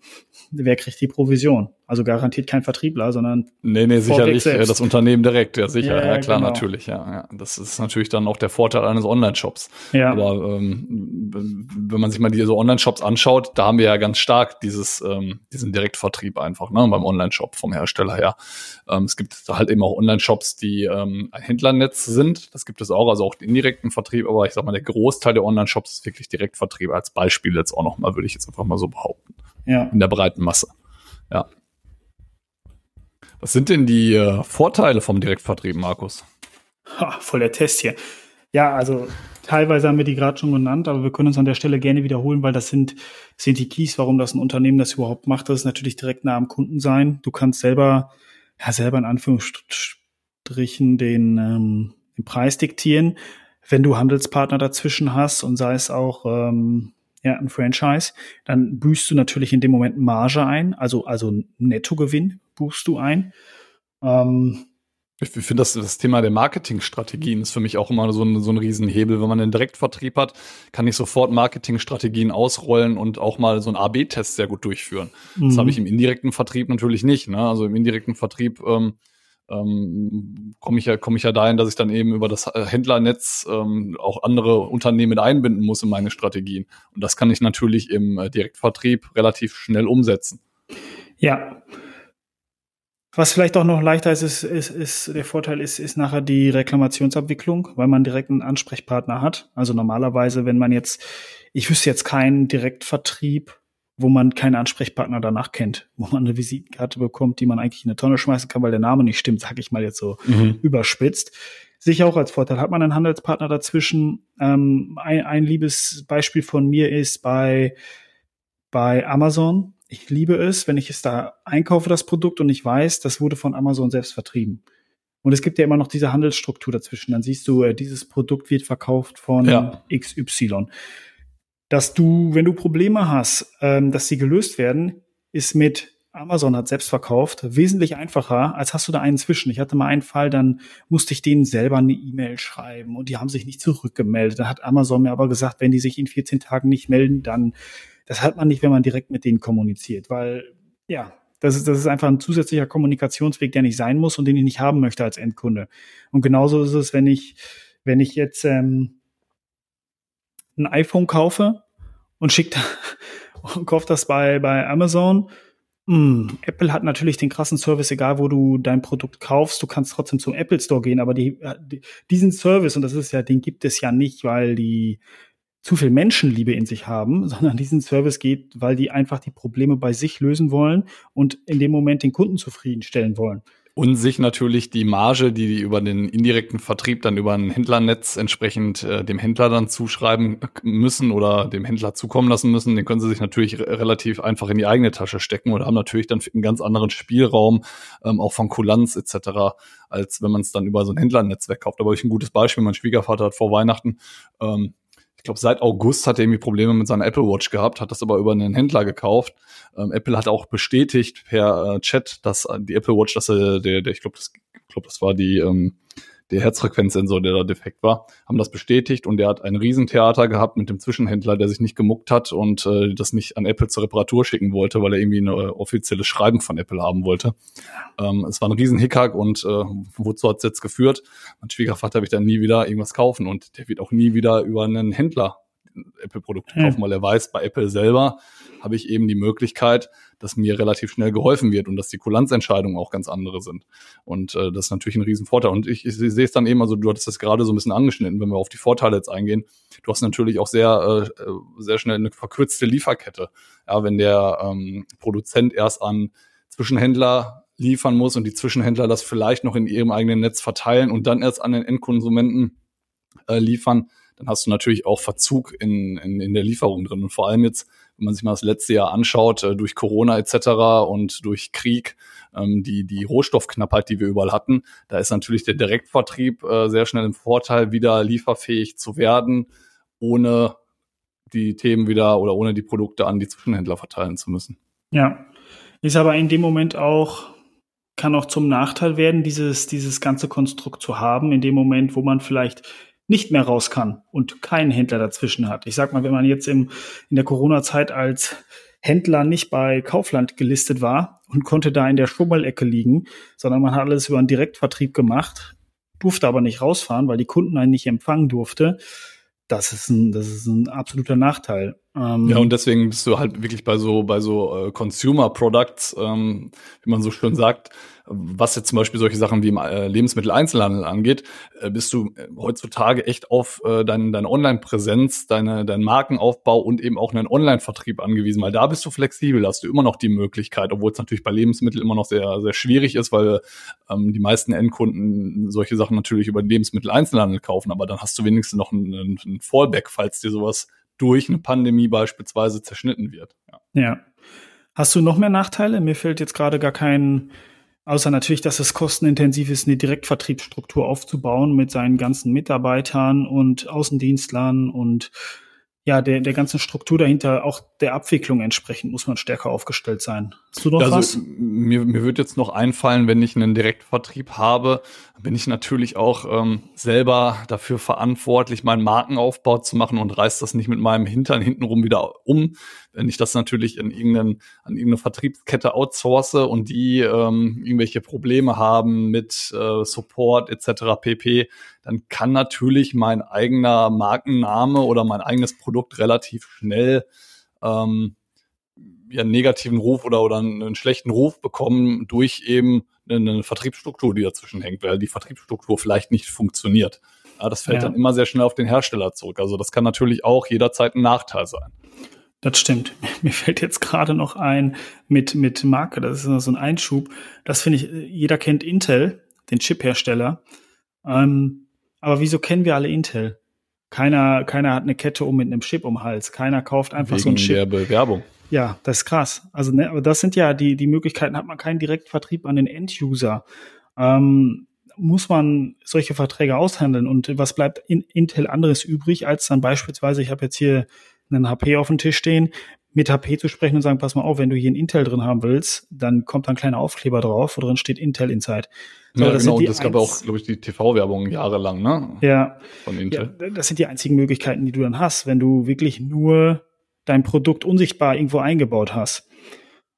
wer kriegt die Provision? Also garantiert kein Vertriebler, sondern. Nee, nee, sicherlich äh, das Unternehmen direkt, ja, sicher, ja, ja klar, genau. natürlich, ja, ja. Das ist natürlich dann auch der Vorteil eines Online-Shops. Ja. Aber ähm, wenn man sich mal diese Online-Shops anschaut, da haben wir ja ganz stark dieses, ähm, diesen Direktvertrieb einfach, ne, beim Online-Shop vom Hersteller her. Ähm, es gibt halt eben auch Online-Shops, die ähm, ein Händlernetz sind. Das gibt es auch, also auch den indirekten Vertrieb, aber ich sag mal, der Großteil der Online-Shops ist wirklich Direktvertrieb als Beispiel jetzt auch nochmal, würde ich jetzt einfach mal so behaupten. Ja. In der breiten Masse. Ja. Was sind denn die äh, Vorteile vom Direktvertrieb, Markus? Ha, voll der Test hier. Ja, also teilweise haben wir die gerade schon genannt, aber wir können uns an der Stelle gerne wiederholen, weil das sind, sind die Keys, warum das ein Unternehmen das überhaupt macht. Das ist natürlich direkt nah am Kunden sein. Du kannst selber, ja, selber in Anführungsstrichen den, ähm, den Preis diktieren. Wenn du Handelspartner dazwischen hast und sei es auch ähm, ja, ein Franchise, dann büßt du natürlich in dem Moment Marge ein, also, also Nettogewinn buchst du ein. Ähm, ich finde das, das Thema der Marketingstrategien ist für mich auch immer so ein, so ein Riesenhebel. Wenn man einen Direktvertrieb hat, kann ich sofort Marketingstrategien ausrollen und auch mal so einen AB-Test sehr gut durchführen. Mhm. Das habe ich im indirekten Vertrieb natürlich nicht. Ne? Also im indirekten Vertrieb ähm, ähm, komme ich ja komme ich ja dahin, dass ich dann eben über das äh, Händlernetz ähm, auch andere Unternehmen einbinden muss in meine Strategien. Und das kann ich natürlich im äh, Direktvertrieb relativ schnell umsetzen. Ja. Was vielleicht auch noch leichter ist, ist, ist, ist der Vorteil ist, ist nachher die Reklamationsabwicklung, weil man direkt einen Ansprechpartner hat. Also normalerweise, wenn man jetzt, ich wüsste jetzt keinen Direktvertrieb, wo man keinen Ansprechpartner danach kennt, wo man eine Visitenkarte bekommt, die man eigentlich in eine Tonne schmeißen kann, weil der Name nicht stimmt, sag ich mal jetzt so mhm. überspitzt. Sicher auch als Vorteil. Hat man einen Handelspartner dazwischen? Ähm, ein, ein liebes Beispiel von mir ist bei, bei Amazon. Ich liebe es, wenn ich es da einkaufe, das Produkt, und ich weiß, das wurde von Amazon selbst vertrieben. Und es gibt ja immer noch diese Handelsstruktur dazwischen. Dann siehst du, äh, dieses Produkt wird verkauft von ja. XY dass du, wenn du Probleme hast, ähm, dass sie gelöst werden, ist mit Amazon hat selbst verkauft, wesentlich einfacher, als hast du da einen zwischen. Ich hatte mal einen Fall, dann musste ich denen selber eine E-Mail schreiben und die haben sich nicht zurückgemeldet. Da hat Amazon mir aber gesagt, wenn die sich in 14 Tagen nicht melden, dann, das hat man nicht, wenn man direkt mit denen kommuniziert, weil, ja, das ist, das ist einfach ein zusätzlicher Kommunikationsweg, der nicht sein muss und den ich nicht haben möchte als Endkunde. Und genauso ist es, wenn ich, wenn ich jetzt, ähm, ein iPhone kaufe und schickt <laughs> und kauft das bei, bei Amazon. Mm, Apple hat natürlich den krassen Service, egal wo du dein Produkt kaufst, du kannst trotzdem zum Apple Store gehen, aber die, die, diesen Service, und das ist ja, den gibt es ja nicht, weil die zu viel Menschenliebe in sich haben, <laughs> sondern diesen Service geht, weil die einfach die Probleme bei sich lösen wollen und in dem Moment den Kunden zufriedenstellen wollen. Und sich natürlich die Marge, die die über den indirekten Vertrieb dann über ein Händlernetz entsprechend äh, dem Händler dann zuschreiben müssen oder dem Händler zukommen lassen müssen, den können sie sich natürlich relativ einfach in die eigene Tasche stecken oder haben natürlich dann einen ganz anderen Spielraum, ähm, auch von Kulanz etc., als wenn man es dann über so ein Händlernetzwerk kauft. Habe ich ein gutes Beispiel. Mein Schwiegervater hat vor Weihnachten ähm, glaube, seit August hat er irgendwie Probleme mit seiner Apple Watch gehabt, hat das aber über einen Händler gekauft. Ähm, Apple hat auch bestätigt per äh, Chat, dass die Apple Watch, dass er, der, der, ich glaube, das, glaub, das war die, ähm, der Herzfrequenzsensor, der da defekt war, haben das bestätigt und der hat ein Riesentheater gehabt mit dem Zwischenhändler, der sich nicht gemuckt hat und äh, das nicht an Apple zur Reparatur schicken wollte, weil er irgendwie ein äh, offizielles Schreiben von Apple haben wollte. Ähm, es war ein Riesenhickhack und äh, wozu hat es jetzt geführt? Mein Schwiegervater wird dann nie wieder irgendwas kaufen und der wird auch nie wieder über einen Händler Apple-Produkte hm. kaufen, weil er weiß, bei Apple selber habe ich eben die Möglichkeit, dass mir relativ schnell geholfen wird und dass die Kulanzentscheidungen auch ganz andere sind. Und äh, das ist natürlich ein Riesenvorteil. Und ich, ich sehe es dann eben, also du hattest das gerade so ein bisschen angeschnitten, wenn wir auf die Vorteile jetzt eingehen. Du hast natürlich auch sehr, äh, sehr schnell eine verkürzte Lieferkette. Ja, wenn der ähm, Produzent erst an Zwischenhändler liefern muss und die Zwischenhändler das vielleicht noch in ihrem eigenen Netz verteilen und dann erst an den Endkonsumenten äh, liefern, dann hast du natürlich auch Verzug in, in, in der Lieferung drin. Und vor allem jetzt, wenn man sich mal das letzte Jahr anschaut, äh, durch Corona etc. und durch Krieg, ähm, die, die Rohstoffknappheit, die wir überall hatten, da ist natürlich der Direktvertrieb äh, sehr schnell im Vorteil, wieder lieferfähig zu werden, ohne die Themen wieder oder ohne die Produkte an die Zwischenhändler verteilen zu müssen. Ja, ist aber in dem Moment auch kann auch zum Nachteil werden, dieses, dieses ganze Konstrukt zu haben, in dem Moment, wo man vielleicht nicht mehr raus kann und keinen Händler dazwischen hat. Ich sag mal, wenn man jetzt im, in der Corona-Zeit als Händler nicht bei Kaufland gelistet war und konnte da in der Schummelecke liegen, sondern man hat alles über einen Direktvertrieb gemacht, durfte aber nicht rausfahren, weil die Kunden einen nicht empfangen durfte. Das ist ein, das ist ein absoluter Nachteil. Ähm, ja, und deswegen bist du halt wirklich bei so, bei so äh, Consumer Products, ähm, wie man so schön sagt, was jetzt zum Beispiel solche Sachen wie äh, Lebensmitteleinzelhandel angeht, äh, bist du äh, heutzutage echt auf äh, dein, deine Online-Präsenz, deine, deinen Markenaufbau und eben auch einen Online-Vertrieb angewiesen, weil da bist du flexibel, hast du immer noch die Möglichkeit, obwohl es natürlich bei Lebensmitteln immer noch sehr, sehr schwierig ist, weil ähm, die meisten Endkunden solche Sachen natürlich über den Lebensmitteleinzelhandel kaufen, aber dann hast du wenigstens noch einen, einen Fallback, falls dir sowas durch eine Pandemie beispielsweise zerschnitten wird. Ja. ja. Hast du noch mehr Nachteile? Mir fällt jetzt gerade gar kein Außer natürlich, dass es kostenintensiv ist, eine Direktvertriebsstruktur aufzubauen mit seinen ganzen Mitarbeitern und Außendienstlern und ja, der, der ganzen Struktur dahinter, auch der Abwicklung entsprechend, muss man stärker aufgestellt sein. Hast du noch also, was? Mir, mir wird jetzt noch einfallen, wenn ich einen Direktvertrieb habe, bin ich natürlich auch ähm, selber dafür verantwortlich, meinen Markenaufbau zu machen und reiß das nicht mit meinem Hintern hintenrum wieder um. Wenn ich das natürlich in irgendeinen, an irgendeine Vertriebskette outsource und die ähm, irgendwelche Probleme haben mit äh, Support etc. pp, dann kann natürlich mein eigener Markenname oder mein eigenes Produkt relativ schnell ähm, ja, einen negativen Ruf oder, oder einen schlechten Ruf bekommen durch eben eine Vertriebsstruktur, die dazwischen hängt, weil die Vertriebsstruktur vielleicht nicht funktioniert. Ja, das fällt ja. dann immer sehr schnell auf den Hersteller zurück. Also das kann natürlich auch jederzeit ein Nachteil sein. Das stimmt. <laughs> Mir fällt jetzt gerade noch ein mit, mit Marke, das ist so ein Einschub. Das finde ich, jeder kennt Intel, den Chip-Hersteller. Ähm, aber wieso kennen wir alle Intel? Keiner, keiner hat eine Kette um mit einem Chip um den Hals. Keiner kauft einfach Wegen so ein Chip. der Bewerbung. Ja, das ist krass. Also, ne, aber das sind ja die, die Möglichkeiten, hat man keinen Direktvertrieb an den End-User. Ähm, muss man solche Verträge aushandeln und was bleibt in Intel anderes übrig, als dann beispielsweise, ich habe jetzt hier einen HP auf dem Tisch stehen, mit HP zu sprechen und sagen, pass mal auf, wenn du hier ein Intel drin haben willst, dann kommt da ein kleiner Aufkleber drauf, wo drin steht Intel Inside. So, ja, das genau, das gab auch, glaube ich, die TV-Werbung jahrelang, ne? Ja. Von Intel. Ja, das sind die einzigen Möglichkeiten, die du dann hast, wenn du wirklich nur dein Produkt unsichtbar irgendwo eingebaut hast.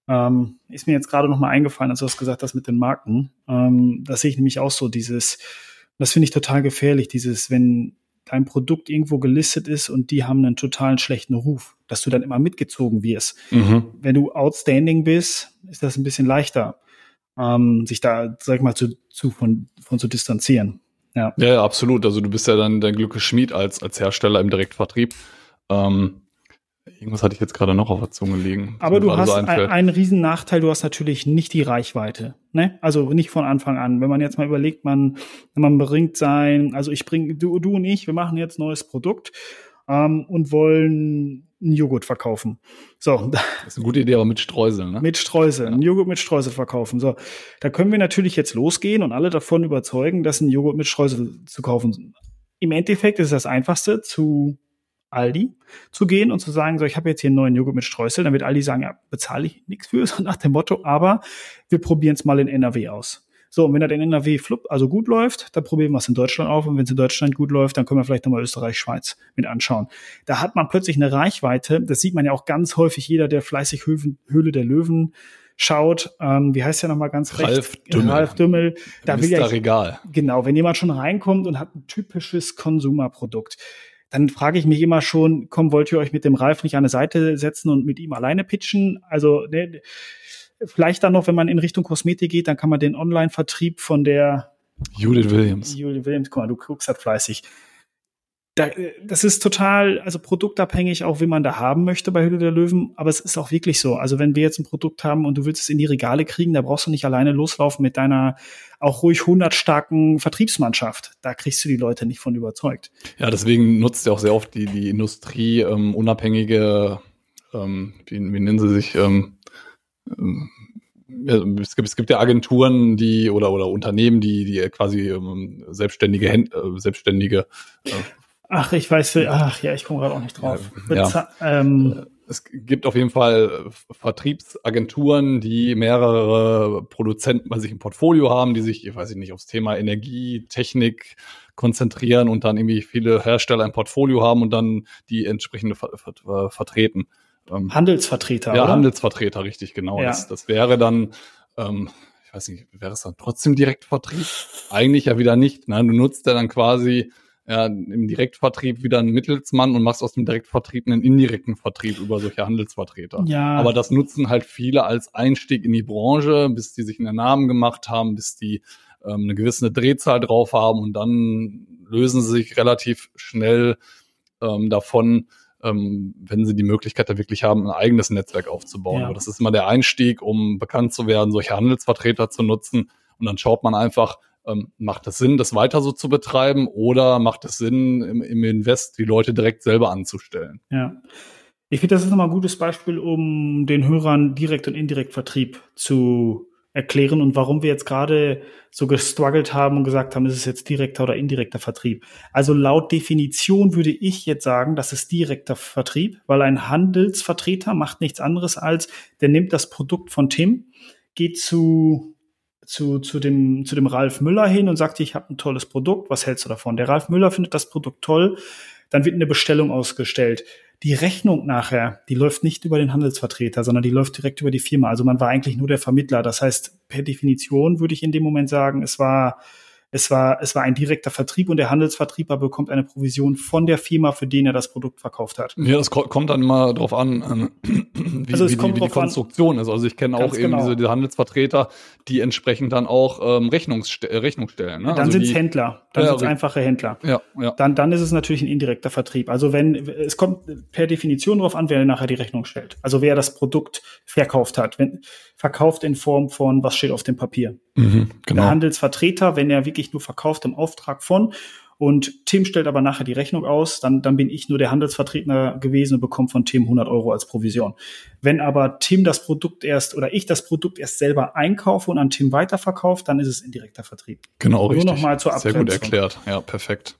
Ähm, ist mir jetzt gerade noch mal eingefallen, als du das gesagt hast mit den Marken. Ähm, das sehe ich nämlich auch so, dieses, das finde ich total gefährlich, dieses, wenn dein Produkt irgendwo gelistet ist und die haben einen totalen schlechten Ruf dass du dann immer mitgezogen wirst. Mhm. Wenn du outstanding bist, ist das ein bisschen leichter, ähm, sich da, sag ich mal, zu, zu von, von zu distanzieren. Ja. ja, absolut. Also du bist ja dann dein Glückes Schmied als, als Hersteller im Direktvertrieb. Ähm, Irgendwas hatte ich jetzt gerade noch auf der Zunge liegen. Aber du hast so ein, einen riesen Nachteil, du hast natürlich nicht die Reichweite. Ne? Also nicht von Anfang an. Wenn man jetzt mal überlegt, man, man bringt sein, also ich bringe, du, du und ich, wir machen jetzt neues Produkt ähm, und wollen einen Joghurt verkaufen. So. <laughs> Das ist eine gute Idee, aber mit Streuseln, ne? Mit Streuseln, ja. Joghurt mit Streusel verkaufen. So. Da können wir natürlich jetzt losgehen und alle davon überzeugen, dass ein Joghurt mit Streusel zu kaufen. Im Endeffekt ist es das einfachste zu Aldi zu gehen und zu sagen, so, ich habe jetzt hier einen neuen Joghurt mit Streusel, dann wird Aldi sagen, ja, bezahle ich nichts für, <laughs> so nach dem Motto, aber wir probieren es mal in NRW aus. So, und wenn das in NRW flupp, also gut läuft, dann probieren wir es in Deutschland auf. Und wenn es in Deutschland gut läuft, dann können wir vielleicht nochmal Österreich, Schweiz mit anschauen. Da hat man plötzlich eine Reichweite. Das sieht man ja auch ganz häufig. Jeder, der fleißig Höfen, Höhle der Löwen schaut, ähm, wie heißt der nochmal ganz recht? Ralf Dümmel. Ralf Dümmel. Da will ja, Regal. Genau, wenn jemand schon reinkommt und hat ein typisches Konsumerprodukt, dann frage ich mich immer schon, komm, wollt ihr euch mit dem Ralf nicht an eine Seite setzen und mit ihm alleine pitchen? Also ne, vielleicht dann noch, wenn man in Richtung Kosmetik geht, dann kann man den Online-Vertrieb von der Judith Williams. Judith Williams, guck mal, du guckst halt fleißig. Da, das ist total, also produktabhängig, auch wie man da haben möchte bei Hülle der Löwen, aber es ist auch wirklich so. Also wenn wir jetzt ein Produkt haben und du willst es in die Regale kriegen, da brauchst du nicht alleine loslaufen mit deiner auch ruhig 100 starken Vertriebsmannschaft. Da kriegst du die Leute nicht von überzeugt. Ja, deswegen nutzt ja auch sehr oft die, die Industrie ähm, unabhängige, ähm, wie, wie nennen sie sich, ähm, ähm es gibt, es gibt ja Agenturen, die oder oder Unternehmen, die die quasi ähm, selbstständige Händ, äh, selbstständige äh, Ach, ich weiß, ach ja, ich komme gerade auch nicht drauf. Ja, ähm, es gibt auf jeden Fall Vertriebsagenturen, die mehrere Produzenten bei sich im Portfolio haben, die sich, ich weiß nicht, aufs Thema Energie, Technik konzentrieren und dann irgendwie viele Hersteller im Portfolio haben und dann die entsprechende ver ver vertreten. Ähm, Handelsvertreter. Ja, oder? Handelsvertreter, richtig, genau. Ja. Das, das wäre dann, ähm, ich weiß nicht, wäre es dann trotzdem Direktvertrieb? Eigentlich ja wieder nicht. Ne? Du nutzt ja dann quasi ja, im Direktvertrieb wieder einen Mittelsmann und machst aus dem Direktvertrieb einen indirekten Vertrieb über solche Handelsvertreter. Ja. Aber das nutzen halt viele als Einstieg in die Branche, bis die sich einen Namen gemacht haben, bis die ähm, eine gewisse Drehzahl drauf haben und dann lösen sie sich relativ schnell ähm, davon, ähm, wenn sie die Möglichkeit da wirklich haben, ein eigenes Netzwerk aufzubauen. Ja. Aber das ist immer der Einstieg, um bekannt zu werden, solche Handelsvertreter zu nutzen. Und dann schaut man einfach, ähm, macht es Sinn, das weiter so zu betreiben oder macht es Sinn, im, im Invest die Leute direkt selber anzustellen? Ja. Ich finde, das ist nochmal ein gutes Beispiel, um den Hörern Direkt- und Indirektvertrieb zu erklären und warum wir jetzt gerade so gestruggelt haben und gesagt haben, ist es jetzt direkter oder indirekter Vertrieb. Also laut Definition würde ich jetzt sagen, das ist direkter Vertrieb, weil ein Handelsvertreter macht nichts anderes als, der nimmt das Produkt von Tim, geht zu zu, zu, dem, zu dem Ralf Müller hin und sagt, ich habe ein tolles Produkt, was hältst du davon? Der Ralf Müller findet das Produkt toll, dann wird eine Bestellung ausgestellt. Die Rechnung nachher, die läuft nicht über den Handelsvertreter, sondern die läuft direkt über die Firma. Also man war eigentlich nur der Vermittler. Das heißt, per Definition würde ich in dem Moment sagen, es war es war, es war ein direkter Vertrieb und der Handelsvertrieber bekommt eine Provision von der Firma, für den er das Produkt verkauft hat. Ja, das kommt dann mal drauf an, ähm, <clears throat> wie, also wie, die, wie die Konstruktion an. ist. Also ich kenne auch eben genau. diese, diese, Handelsvertreter, die entsprechend dann auch ähm, Rechnungsst äh, Rechnung stellen. Ne? Dann also sind es Händler, dann ja, sind es einfache Händler. Ja, ja. Dann, dann ist es natürlich ein indirekter Vertrieb. Also wenn, es kommt per Definition darauf an, wer nachher die Rechnung stellt. Also wer das Produkt verkauft hat. Wenn, verkauft in Form von, was steht auf dem Papier. Mhm, genau. Der Handelsvertreter, wenn er wirklich nur verkauft im Auftrag von und Tim stellt aber nachher die Rechnung aus, dann, dann bin ich nur der Handelsvertreter gewesen und bekomme von Tim 100 Euro als Provision. Wenn aber Tim das Produkt erst oder ich das Produkt erst selber einkaufe und an Tim weiterverkaufe, dann ist es indirekter Vertrieb. Genau, nur richtig. Noch mal zur Sehr gut erklärt. Ja, perfekt.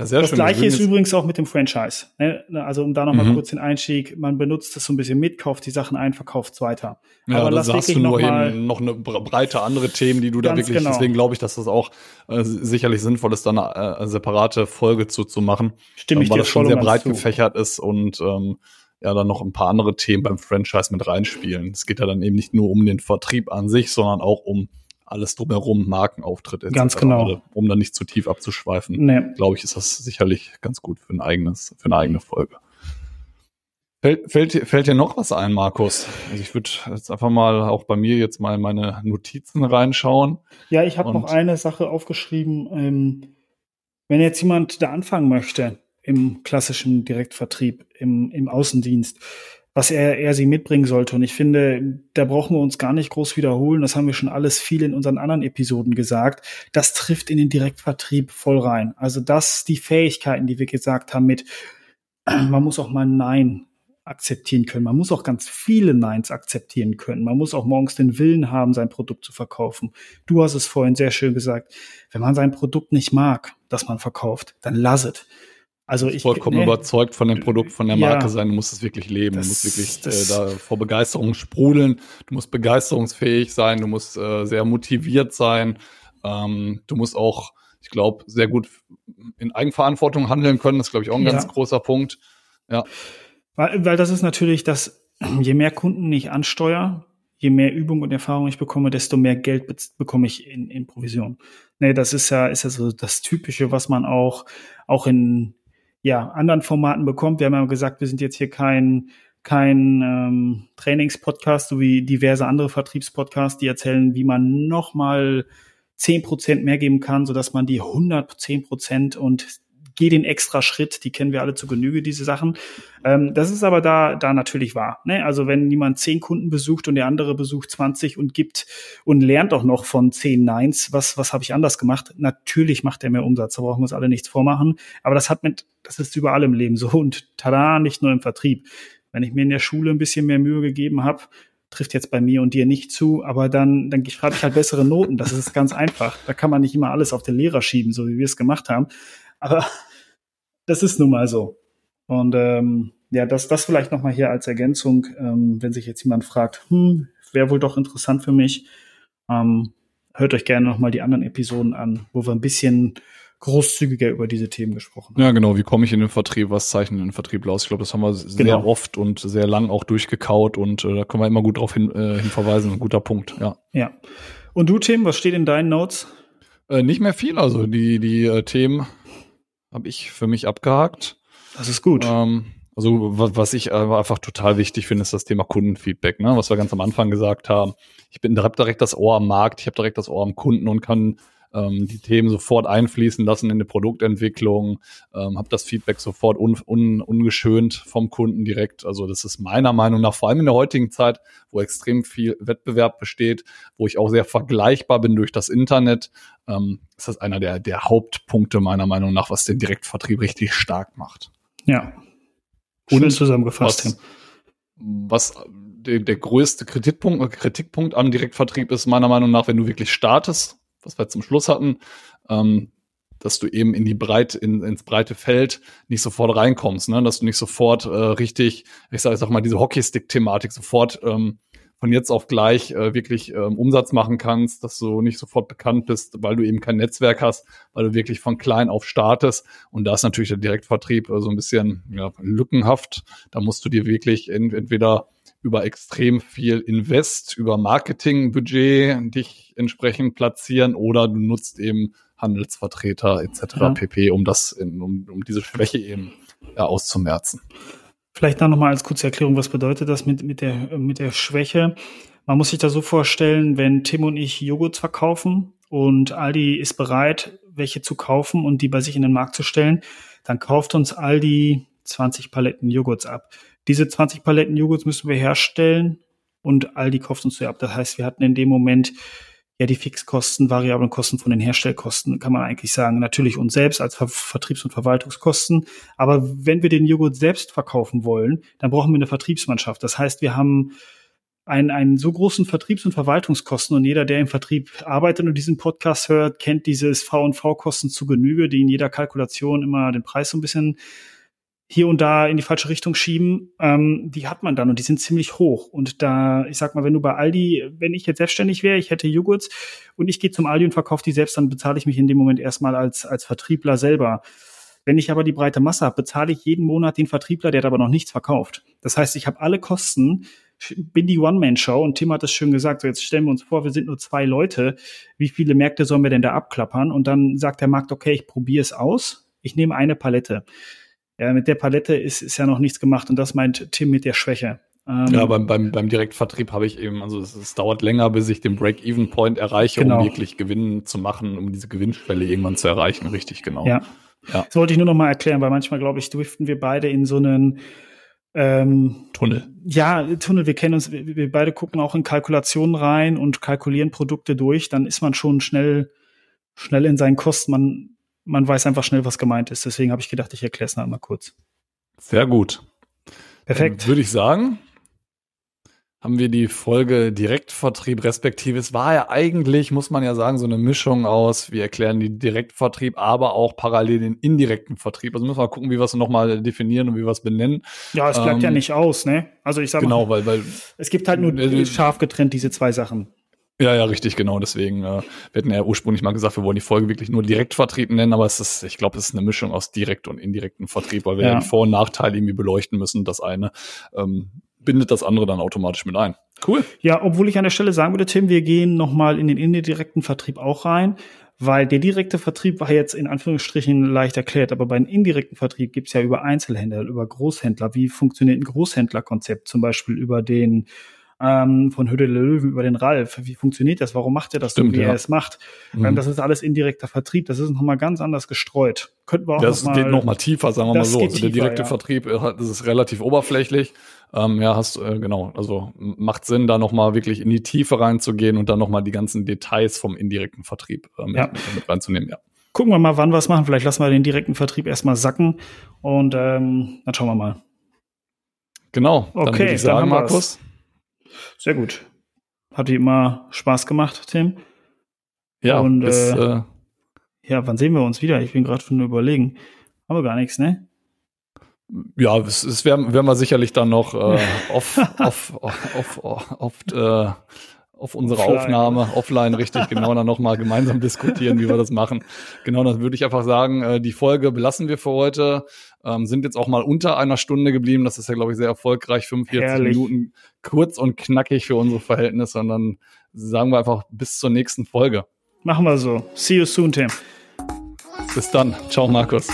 Ja, das schön. gleiche ist übrigens auch mit dem Franchise. Ne? Also um da nochmal mhm. kurz den Einstieg, man benutzt es so ein bisschen mit, kauft die Sachen ein, verkauft es weiter. Ja, Aber da hast du nur noch eben noch eine breite andere Themen, die du da wirklich, genau. deswegen glaube ich, dass das auch äh, sicherlich sinnvoll ist, da eine, äh, separate Folge zu, zu machen. Stimme ich weil dir das schon sehr breit zu. gefächert ist und ähm, ja dann noch ein paar andere Themen beim Franchise mit reinspielen. Es geht ja dann eben nicht nur um den Vertrieb an sich, sondern auch um alles drumherum, Markenauftritt etc. Ganz genau. Um da nicht zu tief abzuschweifen, nee. glaube ich, ist das sicherlich ganz gut für ein eigenes, für eine eigene Folge. Fällt, fällt, fällt dir noch was ein, Markus? Also ich würde jetzt einfach mal auch bei mir jetzt mal meine Notizen reinschauen. Ja, ich habe noch eine Sache aufgeschrieben. Ähm, wenn jetzt jemand da anfangen möchte, im klassischen Direktvertrieb, im, im Außendienst, was er, er sie mitbringen sollte. Und ich finde, da brauchen wir uns gar nicht groß wiederholen. Das haben wir schon alles viel in unseren anderen Episoden gesagt. Das trifft in den Direktvertrieb voll rein. Also das, die Fähigkeiten, die wir gesagt haben mit, <clears throat> man muss auch mal Nein akzeptieren können. Man muss auch ganz viele Neins akzeptieren können. Man muss auch morgens den Willen haben, sein Produkt zu verkaufen. Du hast es vorhin sehr schön gesagt. Wenn man sein Produkt nicht mag, das man verkauft, dann lass es. Also ich vollkommen nee, überzeugt von dem Produkt, von der Marke ja, sein. Du musst es wirklich leben. Das, du musst wirklich das, äh, da vor Begeisterung sprudeln. Du musst begeisterungsfähig sein. Du musst äh, sehr motiviert sein. Ähm, du musst auch, ich glaube, sehr gut in Eigenverantwortung handeln können. Das ist, glaube ich, auch ein ja. ganz großer Punkt. Ja. Weil, weil das ist natürlich das, je mehr Kunden ich ansteuere, je mehr Übung und Erfahrung ich bekomme, desto mehr Geld be bekomme ich in, in Provision. Nee, das ist ja, ist ja so das Typische, was man auch, auch in, ja, anderen Formaten bekommt. Wir haben ja gesagt, wir sind jetzt hier kein, kein ähm, Trainingspodcast, so wie diverse andere Vertriebspodcasts, die erzählen, wie man nochmal zehn Prozent mehr geben kann, sodass man die 110 Prozent und geh den extra Schritt, die kennen wir alle zu Genüge, diese Sachen. Ähm, das ist aber da, da natürlich wahr. Ne? Also wenn jemand zehn Kunden besucht und der andere besucht 20 und gibt und lernt auch noch von zehn Neins, was, was habe ich anders gemacht? Natürlich macht er mehr Umsatz, da brauchen wir uns alle nichts vormachen. Aber das hat mit, das ist überall im Leben so und tada, nicht nur im Vertrieb. Wenn ich mir in der Schule ein bisschen mehr Mühe gegeben habe, trifft jetzt bei mir und dir nicht zu, aber dann, dann schreibe ich halt bessere Noten. Das ist ganz einfach. Da kann man nicht immer alles auf den Lehrer schieben, so wie wir es gemacht haben. Aber das ist nun mal so. Und ähm, ja, das, das vielleicht nochmal hier als Ergänzung, ähm, wenn sich jetzt jemand fragt, hm, wäre wohl doch interessant für mich, ähm, hört euch gerne nochmal die anderen Episoden an, wo wir ein bisschen großzügiger über diese Themen gesprochen haben. Ja, genau. Wie komme ich in den Vertrieb? Was zeichnet den Vertrieb aus? Ich glaube, das haben wir sehr genau. oft und sehr lang auch durchgekaut und äh, da können wir immer gut darauf hin, äh, hinverweisen. Ein guter Punkt, ja. Ja. Und du, Tim, was steht in deinen Notes? Äh, nicht mehr viel. Also die, die äh, Themen habe ich für mich abgehakt. Das ist gut. Ähm, also was ich einfach total wichtig finde, ist das Thema Kundenfeedback, ne? was wir ganz am Anfang gesagt haben. Ich bin habe direkt das Ohr am Markt, ich habe direkt das Ohr am Kunden und kann ähm, die Themen sofort einfließen lassen in die Produktentwicklung, ähm, habe das Feedback sofort un, un, ungeschönt vom Kunden direkt. Also das ist meiner Meinung nach, vor allem in der heutigen Zeit, wo extrem viel Wettbewerb besteht, wo ich auch sehr vergleichbar bin durch das Internet, ähm, ist das einer der, der Hauptpunkte meiner Meinung nach, was den Direktvertrieb richtig stark macht. Ja. Schön und zusammengefasst. Was, was der, der größte Kritikpunkt, Kritikpunkt am Direktvertrieb ist meiner Meinung nach, wenn du wirklich startest was wir zum Schluss hatten, ähm, dass du eben in die Breite, in, ins breite Feld nicht sofort reinkommst, ne? dass du nicht sofort äh, richtig, ich sag, ich sag mal, diese Hockeystick-Thematik sofort ähm, von jetzt auf gleich äh, wirklich ähm, Umsatz machen kannst, dass du nicht sofort bekannt bist, weil du eben kein Netzwerk hast, weil du wirklich von klein auf startest. Und da ist natürlich der Direktvertrieb äh, so ein bisschen ja, lückenhaft. Da musst du dir wirklich ent entweder über extrem viel Invest, über Marketingbudget dich entsprechend platzieren oder du nutzt eben Handelsvertreter etc. Ja. pp, um das in, um, um diese Schwäche eben ja, auszumerzen. Vielleicht dann nochmal als kurze Erklärung, was bedeutet das mit, mit, der, mit der Schwäche? Man muss sich da so vorstellen, wenn Tim und ich Joghurts verkaufen und Aldi ist bereit, welche zu kaufen und die bei sich in den Markt zu stellen, dann kauft uns Aldi 20 Paletten Joghurts ab. Diese 20 Paletten Joghurts müssen wir herstellen und Aldi kauft uns so ab. Das heißt, wir hatten in dem Moment ja die Fixkosten, variablen Kosten von den Herstellkosten, kann man eigentlich sagen. Natürlich uns selbst als Ver Vertriebs- und Verwaltungskosten. Aber wenn wir den Joghurt selbst verkaufen wollen, dann brauchen wir eine Vertriebsmannschaft. Das heißt, wir haben einen, einen so großen Vertriebs- und Verwaltungskosten und jeder, der im Vertrieb arbeitet und diesen Podcast hört, kennt dieses V&V-Kosten zu Genüge, die in jeder Kalkulation immer den Preis so ein bisschen hier und da in die falsche Richtung schieben, ähm, die hat man dann und die sind ziemlich hoch. Und da, ich sag mal, wenn du bei Aldi, wenn ich jetzt selbstständig wäre, ich hätte Joghurts und ich gehe zum Aldi und verkaufe die selbst, dann bezahle ich mich in dem Moment erstmal als, als Vertriebler selber. Wenn ich aber die breite Masse habe, bezahle ich jeden Monat den Vertriebler, der hat aber noch nichts verkauft. Das heißt, ich habe alle Kosten, bin die One-Man-Show und Tim hat es schön gesagt, so jetzt stellen wir uns vor, wir sind nur zwei Leute, wie viele Märkte sollen wir denn da abklappern? Und dann sagt der Markt, okay, ich probiere es aus, ich nehme eine Palette ja, mit der Palette ist, ist ja noch nichts gemacht und das meint Tim mit der Schwäche. Ähm, ja, beim, beim, beim Direktvertrieb habe ich eben, also es, es dauert länger, bis ich den Break-Even-Point erreiche, genau. um wirklich Gewinn zu machen, um diese Gewinnschwelle irgendwann zu erreichen, richtig genau. Ja. Ja. Das wollte ich nur noch mal erklären, weil manchmal, glaube ich, driften wir beide in so einen ähm, Tunnel. Ja, Tunnel. Wir kennen uns, wir, wir beide gucken auch in Kalkulationen rein und kalkulieren Produkte durch. Dann ist man schon schnell, schnell in seinen Kosten. Man, man weiß einfach schnell, was gemeint ist. Deswegen habe ich gedacht, ich erkläre es noch einmal kurz. Sehr gut. Perfekt. Würde ich sagen, haben wir die Folge Direktvertrieb respektive. Es war ja eigentlich, muss man ja sagen, so eine Mischung aus, wir erklären die Direktvertrieb, aber auch parallel den indirekten Vertrieb. Also müssen wir mal gucken, wie wir es nochmal definieren und wie wir es benennen. Ja, es bleibt ähm, ja nicht aus, ne? Also ich sag genau, mal, weil, weil es gibt halt nur äh, scharf getrennt diese zwei Sachen. Ja, ja, richtig, genau. Deswegen, äh, wir hatten ja ursprünglich mal gesagt, wir wollen die Folge wirklich nur Direktvertrieb nennen, aber es ist, ich glaube, es ist eine Mischung aus direkt und indirekten Vertrieb, weil wir ja. den Vor- und Nachteil irgendwie beleuchten müssen. Das eine ähm, bindet das andere dann automatisch mit ein. Cool. Ja, obwohl ich an der Stelle sagen würde, Tim, wir gehen nochmal in den indirekten Vertrieb auch rein, weil der direkte Vertrieb war jetzt in Anführungsstrichen leicht erklärt, aber beim indirekten Vertrieb gibt's ja über Einzelhändler, über Großhändler. Wie funktioniert ein Großhändlerkonzept? Zum Beispiel über den ähm, von Hütte Löwen über den Ralf. Wie funktioniert das? Warum macht er das Stimmt, so, wie ja. er es macht? Mhm. Ähm, das ist alles indirekter Vertrieb. Das ist nochmal ganz anders gestreut. Könnten wir auch das noch mal, geht nochmal tiefer, sagen wir mal so. Also der direkte ja. Vertrieb, äh, das ist relativ oberflächlich. Ähm, ja, hast äh, genau. Also macht Sinn, da nochmal wirklich in die Tiefe reinzugehen und dann nochmal die ganzen Details vom indirekten Vertrieb äh, mit, ja. mit reinzunehmen. Ja. Gucken wir mal, wann wir es machen. Vielleicht lassen wir den direkten Vertrieb erstmal sacken und ähm, dann schauen wir mal. Genau. Dann okay, würde ich sagen, Markus. Sehr gut. Hat wie immer Spaß gemacht, Tim. Ja, und bis, äh, äh, ja, wann sehen wir uns wieder? Ich bin gerade schon überlegen. Aber gar nichts, ne? Ja, es, es werden, werden wir sicherlich dann noch äh, auf, auf, auf, auf, auf, äh, auf unsere offline. Aufnahme offline richtig genau dann nochmal gemeinsam diskutieren, wie wir das machen. Genau, dann würde ich einfach sagen, äh, die Folge belassen wir für heute. Ähm, sind jetzt auch mal unter einer Stunde geblieben. Das ist ja, glaube ich, sehr erfolgreich. 45 Herrlich. Minuten kurz und knackig für unsere Verhältnisse. Und dann sagen wir einfach bis zur nächsten Folge. Machen wir so. See you soon, Tim. Bis dann. Ciao, Markus.